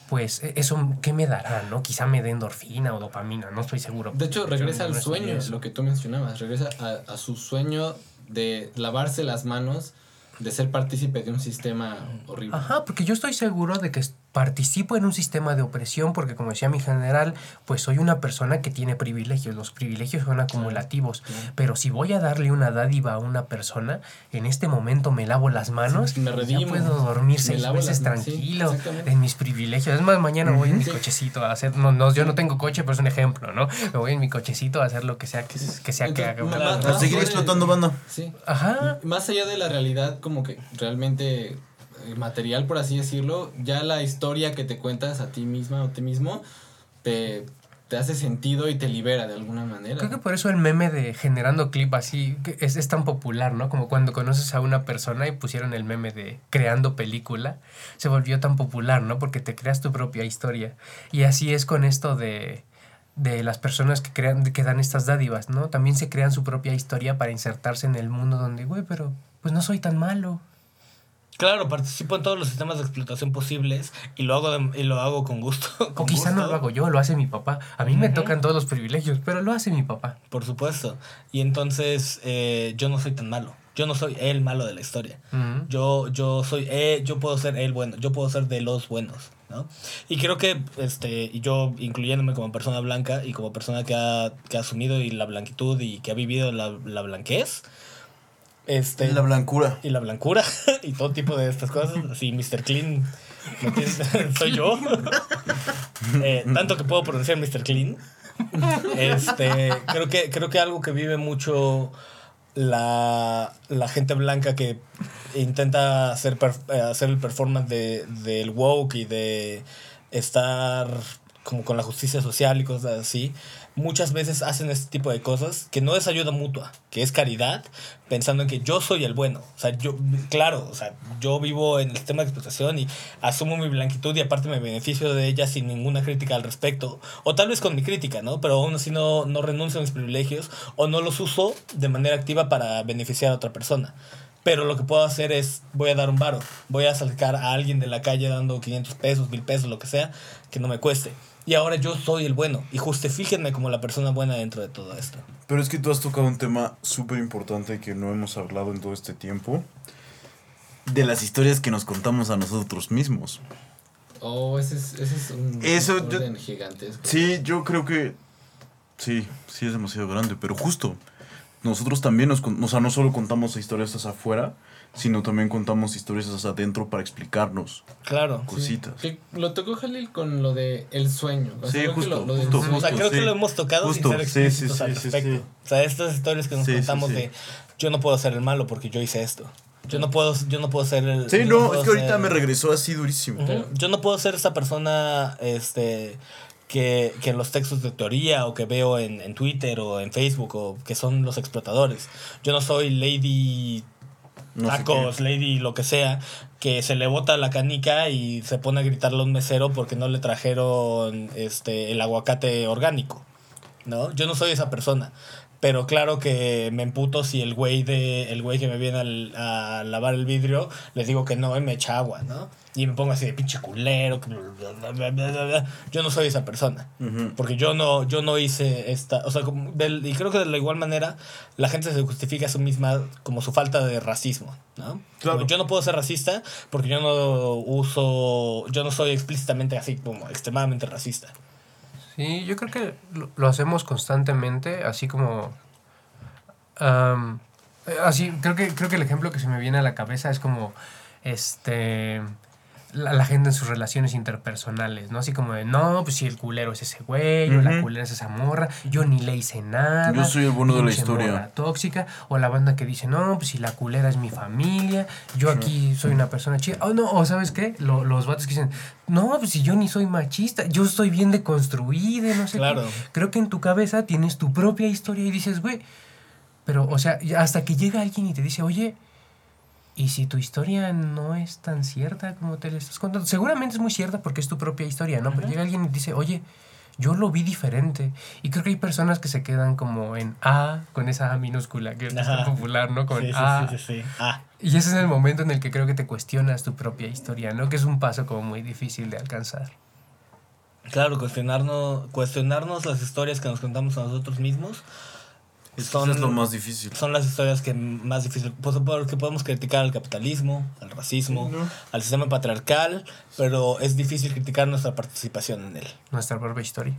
pues e- eso, ¿qué me dará, no? Quizá me dé endorfina o dopamina, no estoy seguro. De hecho, regresa no al sueño, lo que tú mencionabas, regresa a, a su sueño de lavarse las manos, de ser partícipe de un sistema horrible. Ajá, porque yo estoy seguro de que participo en un sistema de opresión porque como decía mi general, pues soy una persona que tiene privilegios, los privilegios son acumulativos, pero si voy a darle una dádiva a una persona, en este momento me lavo las manos, Sí, me y ya redimo, puedo dormir me seis meses las sí, tranquilo en mis privilegios. Es más, mañana voy en mi cochecito a hacer, no, no, yo no tengo coche, pero es un ejemplo, ¿no? Me voy en mi cochecito a hacer lo que sea que, que sea que haga. A seguir Más explotando banda. Sí. Ajá. Más allá de la realidad, como que realmente material, por así decirlo, ya la historia que te cuentas a ti misma o ti mismo te, te hace sentido y te libera de alguna manera. Creo que por eso el meme de generando clip así es, es tan popular, ¿no? Como cuando conoces a una persona y pusieron el meme de creando película, se volvió tan popular, ¿no? Porque te creas tu propia historia. Y así es con esto de, de las personas que crean, que dan estas dádivas, ¿no? También se crean su propia historia para insertarse en el mundo donde, güey, pero pues no soy tan malo. Claro, participo en todos los sistemas de explotación posibles y lo hago, de- y lo hago con gusto. O con quizá no lo hago yo, lo hace mi papá. A mí me tocan todos los privilegios, pero lo hace mi papá. Por supuesto. Y entonces eh, yo no soy tan malo. Yo no soy el malo de la historia. Yo, yo soy, eh, yo puedo ser el bueno, yo puedo ser de los buenos, ¿no? Y creo que, este, yo incluyéndome como persona blanca y como persona que ha, que ha asumido y la blanquitud y que ha vivido la, la blanquez, este, La blancura. y la blancura y todo tipo de estas cosas, así Mr. Clean, soy yo. Eh, tanto que puedo pronunciar Mr. Clean. Este, creo que, creo que algo que vive mucho la, la gente blanca que intenta hacer, eh, hacer el performance de, del woke y de estar como con la justicia social y cosas así, muchas veces hacen este tipo de cosas que no es ayuda mutua, que es caridad, pensando en que yo soy el bueno. O sea, yo, claro, o sea, yo vivo en el sistema de explotación y asumo mi blanquitud y aparte me beneficio de ella sin ninguna crítica al respecto. O tal vez con mi crítica, ¿no? Pero aún así no, no renuncio a mis privilegios o no los uso de manera activa para beneficiar a otra persona. Pero lo que puedo hacer es, voy a dar un varo, voy a sacar a alguien de la calle dando 500 pesos, 1000 pesos, lo que sea, que no me cueste. Y ahora yo soy el bueno y justifíquenme como la persona buena dentro de todo esto. Pero es que tú has tocado un tema súper importante que no hemos hablado en todo este tiempo. De las historias que nos contamos a nosotros mismos. Oh, ese es, ese es un Eso, yo- orden gigantesco. Sí, yo creo que... Sí, sí es demasiado grande, pero justo. Nosotros también nos... con- O sea, no solo contamos historias hacia afuera, sino también contamos historias hacia adentro para explicarnos Claro. cositas. Que lo tocó Jalil con lo de el sueño. O sea, Sí, creo que justo, lo- lo justo, sueño- O sea, creo que lo hemos tocado Justo, sin ser sí, sí, explícitos al sí, respecto. sí. O sea, estas historias que nos contamos sí. de yo no puedo ser el malo porque yo hice esto. Yo no puedo, yo no puedo ser el. Sí, no, es que ahorita ser- me regresó así durísimo. Yo no puedo ser esa persona este, que, que en los textos de teoría o que veo en, en Twitter o en Facebook o que son los explotadores. Yo no soy Lady No tacos, Lady lo que sea, que se le bota la canica y se pone a gritarle a un mesero porque no le trajeron este, el aguacate orgánico. ¿No? Yo no soy esa persona. Pero claro que me emputo si el güey de el güey que me viene al- a lavar el vidrio, les digo que no y me echa agua, ¿no? Y me pongo así de pinche culero. Yo no soy esa persona. Porque yo no, yo no hice esta. O sea, como del- y creo que de la igual manera la gente se justifica a sí misma como su falta de racismo, ¿no? Claro. Como yo no puedo ser racista porque yo no uso. Yo no soy explícitamente así como extremadamente racista. Sí, yo creo que lo, hacemos constantemente, así como... eh, así, creo que, creo que el ejemplo que se me viene a la cabeza es como, este... La, la gente en sus relaciones interpersonales, ¿no? Así como de, no, pues si el culero es ese güey, o la culera es esa morra, yo ni le hice nada. Yo soy el bueno de la historia. morra tóxica, o la banda que dice, no, pues si la culera es mi familia, yo aquí soy una persona chida. Oh, no, o ¿sabes qué? Lo- los vatos que dicen, no, pues si yo ni soy machista, yo estoy bien deconstruida, no sé Claro. qué. Creo que en tu cabeza tienes tu propia historia y dices, güey, pero, o sea, hasta que llega alguien y te dice, oye, ¿y si tu historia no es tan cierta como te la estás contando? Seguramente es muy cierta porque es tu propia historia, ¿no? Pero llega alguien y dice, oye, yo lo vi diferente. Y creo que hay personas que se quedan como en A, con esa A minúscula, que es tan popular, ¿no? Con Sí, sí, A. sí, sí, sí. Ah. Y ese es el momento en el que creo que te cuestionas tu propia historia, ¿no? Que es un paso como muy difícil de alcanzar. Claro, cuestionarnos, cuestionarnos las historias que nos contamos a nosotros mismos. Eso es lo más difícil. Son las historias que más difícil. Pues, porque podemos criticar al capitalismo, al racismo, al sistema patriarcal, pero es difícil criticar nuestra participación en él. Nuestra propia historia.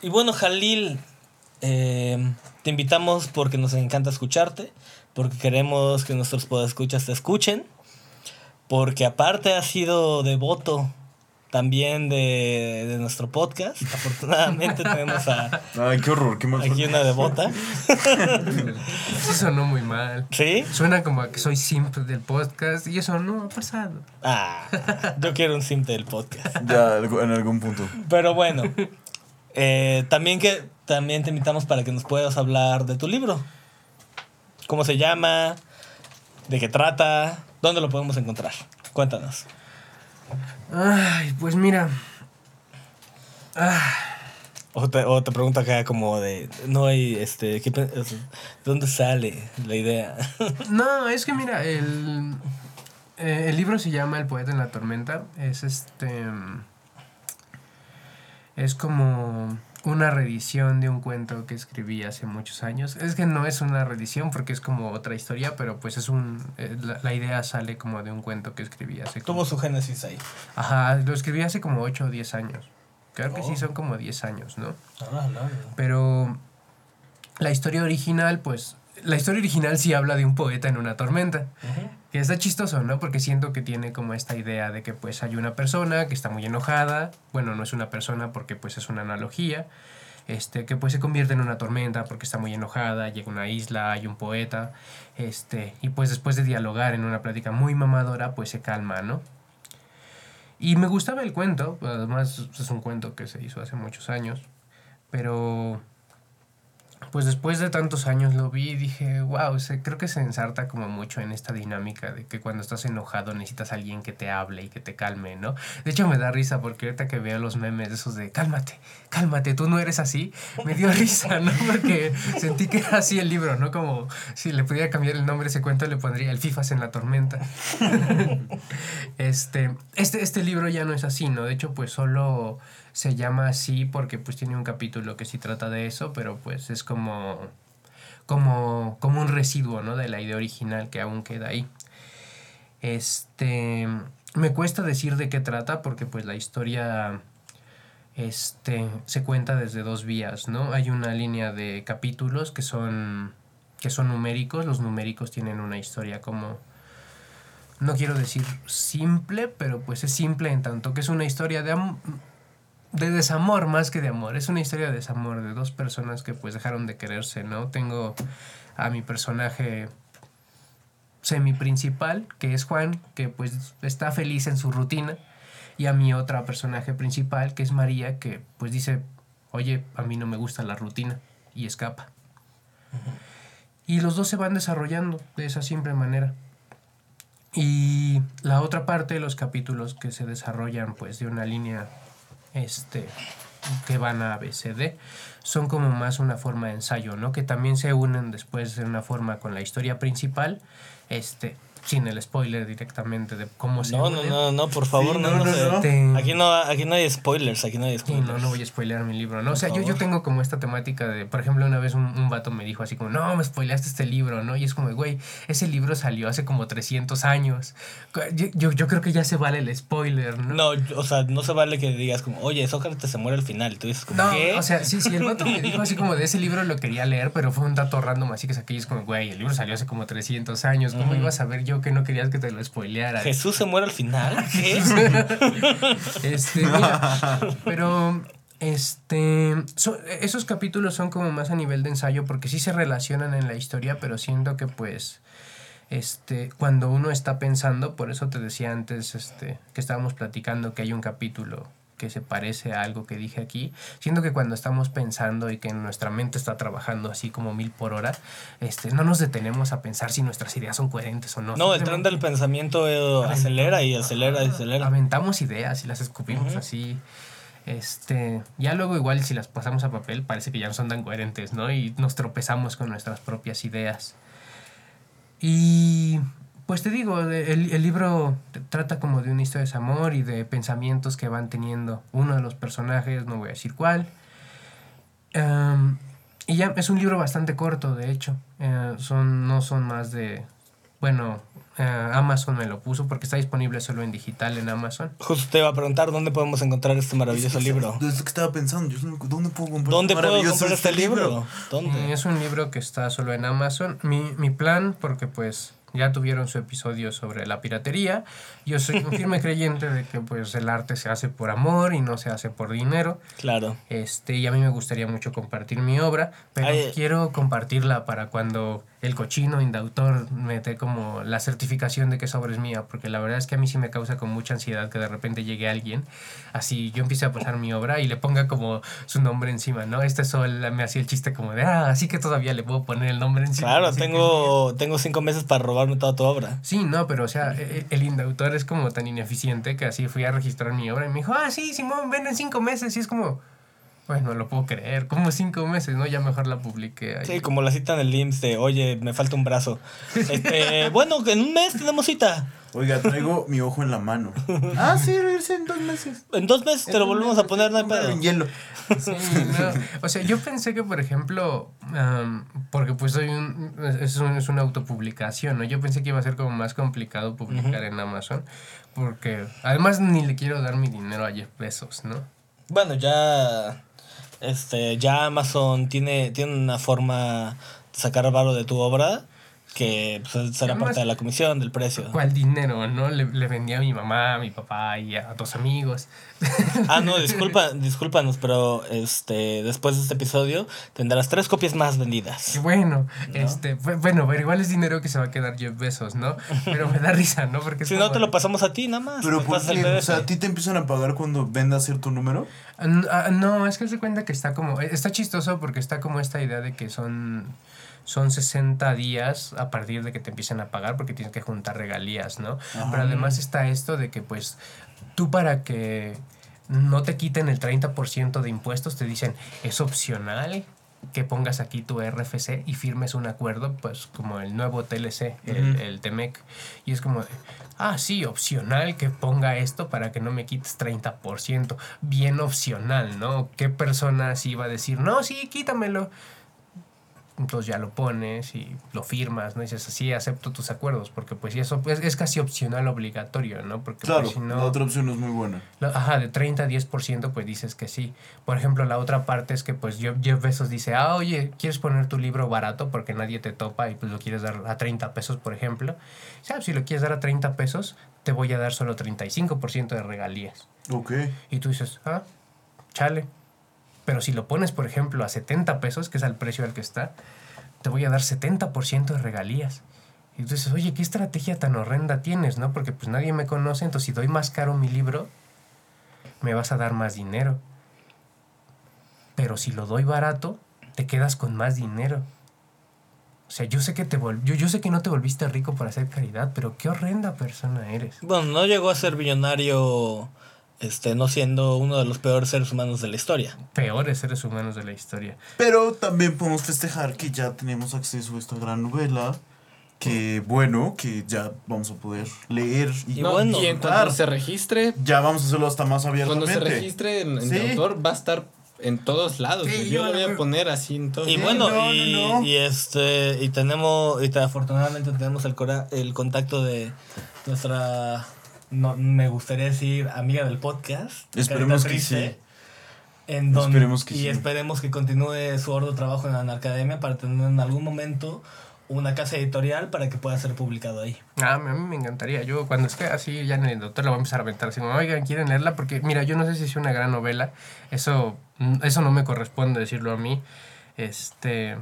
Y bueno, Jalil, eh, te invitamos porque nos encanta escucharte, porque queremos que nuestros podescuchas te escuchen, porque aparte has sido devoto también de, de nuestro podcast. Afortunadamente tenemos a, Ay, qué horror, qué mal. aquí una devota. Eso sonó muy mal. ¿Sí? Suena como a que soy simp del podcast y eso no ha pasado. Ah, yo quiero un sim del podcast. Ya, en algún punto. Pero bueno, eh, también, que, también te invitamos para que nos puedas hablar de tu libro. ¿Cómo se llama? ¿De qué trata? ¿Dónde lo podemos encontrar? Cuéntanos. Ay, pues mira. Ah, O te, o te pregunto acá como de, no hay, este, ¿qué, pe- es- ¿de dónde sale la idea? no, es que mira, el, eh, el libro se llama El poeta en la tormenta. Es este. Es como una reedición de un cuento que escribí hace muchos años. Es que no es una reedición porque es como otra historia, pero pues es un. eh, la, la idea sale como de un cuento que escribí hace como. Tuvo su génesis ahí. Ajá, lo escribí hace como 8 o 10 años. Creo que Oh. sí son como 10 años, ¿no? Ah, no. Pero la historia original, pues, la historia original sí habla de un poeta en una tormenta. Que está chistoso, ¿no? Porque siento que tiene como esta idea de que pues hay una persona que está muy enojada. Bueno, no es una persona porque pues es una analogía. Este, que pues se convierte en una tormenta porque está muy enojada, llega a una isla, hay un poeta, este, y pues después de dialogar en una plática muy mamadora, pues se calma, ¿no? Y me gustaba el cuento, además es un cuento que se hizo hace muchos años, pero pues después de tantos años lo vi y dije, wow, se, creo que se ensarta como mucho en esta dinámica de que cuando estás enojado necesitas a alguien que te hable y que te calme, ¿no? De hecho me da risa porque ahorita que veo los memes esos de cálmate, cálmate, tú no eres así, me dio risa, ¿no? Porque sentí que era así el libro, ¿no? Como si le pudiera cambiar el nombre a ese cuento le pondría el FIFAs en la tormenta. este, este, este libro ya no es así, ¿no? De hecho, pues solo se llama así porque pues tiene un capítulo que sí trata de eso, pero pues es como, como, como un residuo, ¿no? De la idea original que aún queda ahí. Este, me cuesta decir de qué trata porque pues la historia este, se cuenta desde dos vías, ¿no? Hay una línea de capítulos que son, que son numéricos, los numéricos tienen una historia como no quiero decir simple, pero pues es simple en tanto que es una historia de, de desamor más que de amor. Es una historia de desamor de dos personas que pues dejaron de quererse, ¿no? Tengo a mi personaje semi principal, que es Juan, que pues está feliz en su rutina, y a mi otra personaje principal, que es María, que pues dice, oye, a mí no me gusta la rutina, y escapa. Y los dos se van desarrollando de esa simple manera. Y la otra parte de los capítulos que se desarrollan pues de una línea este que van a ABCD. Son como más una forma de ensayo, ¿no? Que también se unen después de una forma con la historia principal, este, sin el spoiler directamente de cómo se No, no, no, no, por favor, Sí, no, no, no, no, sé. no. Aquí no, aquí no hay spoilers, aquí no hay Sí, spoilers. no, no voy a spoilear mi libro, ¿no? O sea, yo, yo tengo como esta temática de, por ejemplo, una vez un, un vato me dijo así como, no, me spoileaste este libro, ¿no? Y es como, güey, ese libro salió hace como 300 años. Yo, yo, yo creo que ya se vale el spoiler, ¿no? No, o sea, no se vale que digas como, oye, Sócrates se muere al final. Y tú dices como, No, ¿qué? o sea, sí, sí, el vato me dijo así como de ese libro lo quería leer, pero fue un dato random, así que saqué y es como, güey, el libro salió hace como 300 años, ¿cómo Ujú. iba a saber yo que no querías que te lo spoileara? Jesús se muere al final. ¿Qué? Este, mira, pero este, so- esos capítulos son como más a nivel de ensayo porque sí se relacionan en la historia, pero siento que pues este, cuando uno está pensando, por eso te decía antes este, que estábamos platicando que hay un capítulo que se parece a algo que dije aquí, siento que cuando estamos pensando y que nuestra mente está trabajando así como mil por hora, este, no nos detenemos a pensar si nuestras ideas son coherentes o no. No, el tren del pensamiento eh, acelera y acelera y acelera. Aventamos ideas y las escupimos así. Este, ya luego igual si las pasamos a papel parece que ya no son tan coherentes, ¿no? Y nos tropezamos con nuestras propias ideas. Y pues te digo, el, el libro trata como de una historia de desamor y de pensamientos que van teniendo uno de los personajes, no voy a decir cuál. Em, y ya es un libro bastante corto, de hecho. Eh, son, no son más de... Bueno, eh, Amazon me lo puso porque está disponible solo en digital en Amazon. Justo te iba a preguntar dónde podemos encontrar este maravilloso libro. Es lo que estaba pensando. Yo, ¿Dónde puedo comprar ¿Dónde este puedo comprar este libro? Eh, ¿Dónde? Es un libro que está solo en Amazon. Mi, mi plan, porque pues ya tuvieron su episodio sobre la piratería, yo soy un firme creyente de que pues el arte se hace por amor y no se hace por dinero. Claro. Este, y a mí me gustaría mucho compartir mi obra, pero Ay, quiero compartirla para cuando el cochino indautor me dé como la certificación de que esa obra es mía, porque la verdad es que a mí sí me causa con mucha ansiedad que de repente llegue alguien, así yo empiece a pasar mi obra y le ponga como su nombre encima, ¿no? Este sol me hacía el chiste como de, ah, así que todavía le puedo poner el nombre encima. Claro, tengo, tengo cinco meses para robarme toda tu obra. Sí, no, pero o sea, e- el indautor es como tan ineficiente que así fui a registrar mi obra y me dijo, ah, sí, Simón, ven en cinco meses. Y es como, pues no lo puedo creer, como cinco meses, ¿no? Ya mejor la publiqué ahí. Sí, como la cita en el IMSS de, oye, me falta un brazo. Este, bueno, en un mes tenemos cita. Oiga, traigo mi ojo en la mano. Ah, sí, en dos meses. En dos meses te lo volvemos a poner, no hay pedo. En hielo. Sí, no. O sea, yo pensé que, por ejemplo, porque pues soy un, es, un- es una autopublicación, ¿no? Yo pensé que iba a ser como más complicado publicar en Amazon, porque además ni le quiero dar mi dinero a Jeff Bezos, ¿no? Bueno, ya. Este, ya Amazon tiene, tiene una forma de sacar varo de tu obra que pues, será Además- parte de la comisión, del precio. ¿Cuál dinero, no? Le, le vendí a mi mamá, a mi papá y a dos amigos. Ah, no, disculpa, discúlpanos, pero este, después de este episodio tendrás tres copias más vendidas. bueno, este, bu- bueno, pero igual es dinero que se va a quedar Jeff Bezos, ¿no? Pero me da risa, ¿no? Porque Si no, como- te lo pasamos a ti nada más. Pero ¿por qué? O sea, ¿a ti te empiezan a pagar cuando vendas cierto número? Ah, ah, No, es que se cuenta que está como. eh, Está chistoso porque está como esta idea de que son. Son 60 días a partir de que te empiecen a pagar porque tienes que juntar regalías, ¿no? Pero además está esto de que, pues, tú para que no te quiten el 30% de impuestos, te dicen, es opcional que pongas aquí tu RFC y firmes un acuerdo, pues como el nuevo TLC, el, el TEMEC. Y es como, ah, sí, opcional que ponga esto para que no me quites 30%. Bien opcional, ¿no? ¿Qué persona así va a decir, no, sí, quítamelo? Entonces ya lo pones y lo firmas, ¿no? Y dices, sí, acepto tus acuerdos, porque pues eso pues, es casi opcional obligatorio, ¿no? Porque Claro, pues, si no... la otra opción es muy buena. La- Ajá, de 30 a 10% pues dices que sí. Por ejemplo, la otra parte es que pues Jeff Jeff Bezos dice, ah, oye, ¿quieres poner tu libro barato porque nadie te topa y pues lo quieres dar a 30 pesos, por ejemplo? ¿Sabes? Si lo quieres dar a 30 pesos, te voy a dar solo 35% de regalías. Ok. Y tú dices, ah, chale. Pero si lo pones, por ejemplo, a 70 pesos, que es el precio al que está, te voy a dar 70% de regalías. Y dices, oye, ¿qué estrategia tan horrenda tienes, no? Porque pues nadie me conoce, entonces si doy más caro mi libro, me vas a dar más dinero. Pero si lo doy barato, te quedas con más dinero. O sea, yo sé que te yo, yo sé que no te volviste rico por hacer caridad, pero qué horrenda persona eres. Bueno, no llegó a ser millonario este, no siendo uno de los peores seres humanos de la historia. Peores seres humanos de la historia. Pero también podemos festejar que ya tenemos acceso a esta gran novela. Que bueno, que ya vamos a poder leer y, Y, no, y en cuanto se registre, Ya vamos a hacerlo hasta más cuando abiertamente. se registre en, en Sí. de autor, va a estar en todos lados. Sí, yo lo voy a poner así en todos Y Sí, bueno, no, no, y, no. y este, y tenemos, y te- afortunadamente tenemos el, cora- el contacto de nuestra, no, me gustaría decir, amiga del podcast. Esperemos que Triste, sí. En donde, Esperemos que y sí. esperemos que continúe su arduo trabajo en la Academia para tener en algún momento una casa editorial para que pueda ser publicado ahí. Ah, a mí me encantaría. Yo cuando esté así ya en el doctor la voy a empezar a aventar. Así como, oigan, ¿quieren leerla? Porque mira, yo no sé si es una gran novela. Eso, mm, eso no me corresponde decirlo a mí. Este...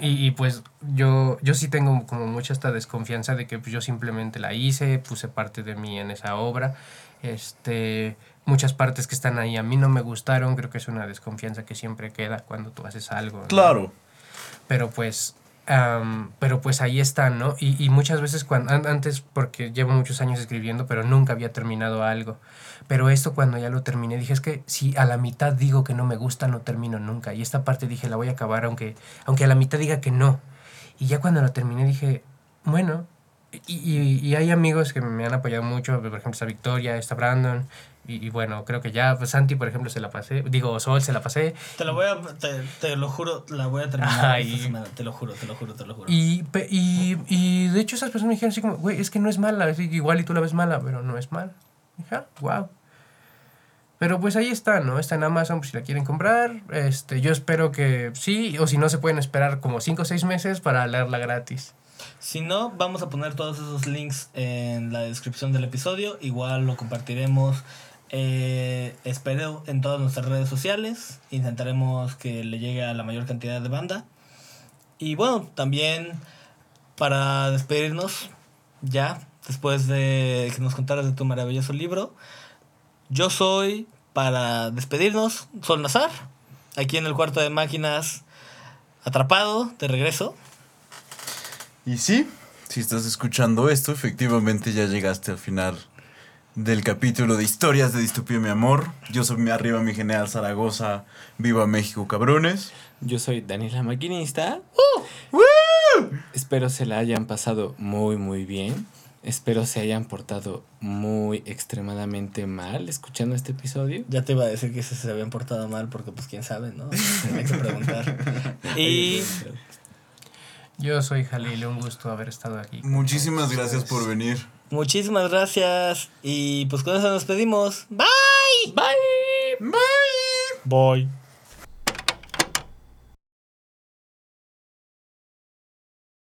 Y, y, pues yo, yo sí tengo como mucha esta desconfianza de que pues, yo simplemente la hice, puse parte de mí en esa obra. Este, muchas partes que están ahí a mí no me gustaron. Creo que es una desconfianza que siempre queda cuando tú haces algo. ¿no? Claro. pero pues pero pues ahí están, ¿no? Y, y muchas veces cuando an- antes porque llevo muchos años escribiendo pero nunca había terminado algo. Pero esto cuando ya lo terminé dije es que si a la mitad digo que no me gusta no termino nunca y esta parte dije la voy a acabar aunque aunque a la mitad diga que no y ya cuando lo terminé dije bueno y, y, y hay amigos que me han apoyado mucho, por ejemplo, está Victoria, está Brandon, y, y bueno, creo que ya, pues Santi, por ejemplo, se la pasé, digo, Sol se la pasé, Te lo voy a, te, te lo juro, la voy a terminar esta semana, te lo juro, te lo juro, te lo juro. Y, pe- y, y de hecho esas personas me dijeron así como, güey, es que no es mala, así igual y tú la ves mala, pero no es mala. Dije, ah, wow. Pero pues ahí está, ¿no? Está en Amazon, pues si la quieren comprar. Este, yo espero que sí, o si no se pueden esperar como 5 o 6 meses para leerla gratis. Si no, vamos a poner todos esos links en la descripción del episodio. Igual lo compartiremos, eh, espero, en todas nuestras redes sociales. Intentaremos que le llegue a la mayor cantidad de banda. Y bueno, también para despedirnos, ya, después de que nos contaras de tu maravilloso libro, yo soy, para despedirnos, Sol Nazar, aquí en el cuarto de máquinas, atrapado, de regreso. Y sí, si estás escuchando esto, efectivamente ya llegaste al final del capítulo de Historias de Distopía, mi amor. Yo soy mi arriba, mi general Zaragoza. Viva México, cabrones. Yo soy Daniela Maquinista. Espero se la hayan pasado muy, muy bien. Espero se hayan portado muy extremadamente mal escuchando este episodio. Ya te iba a decir que se habían portado mal porque pues quién sabe, ¿no? Hay que preguntar. y Yo soy Jalil, un gusto haber estado aquí. Muchísimas gracias por venir. Muchísimas gracias y pues con eso nos despedimos. Bye. Bye. Bye. Bye.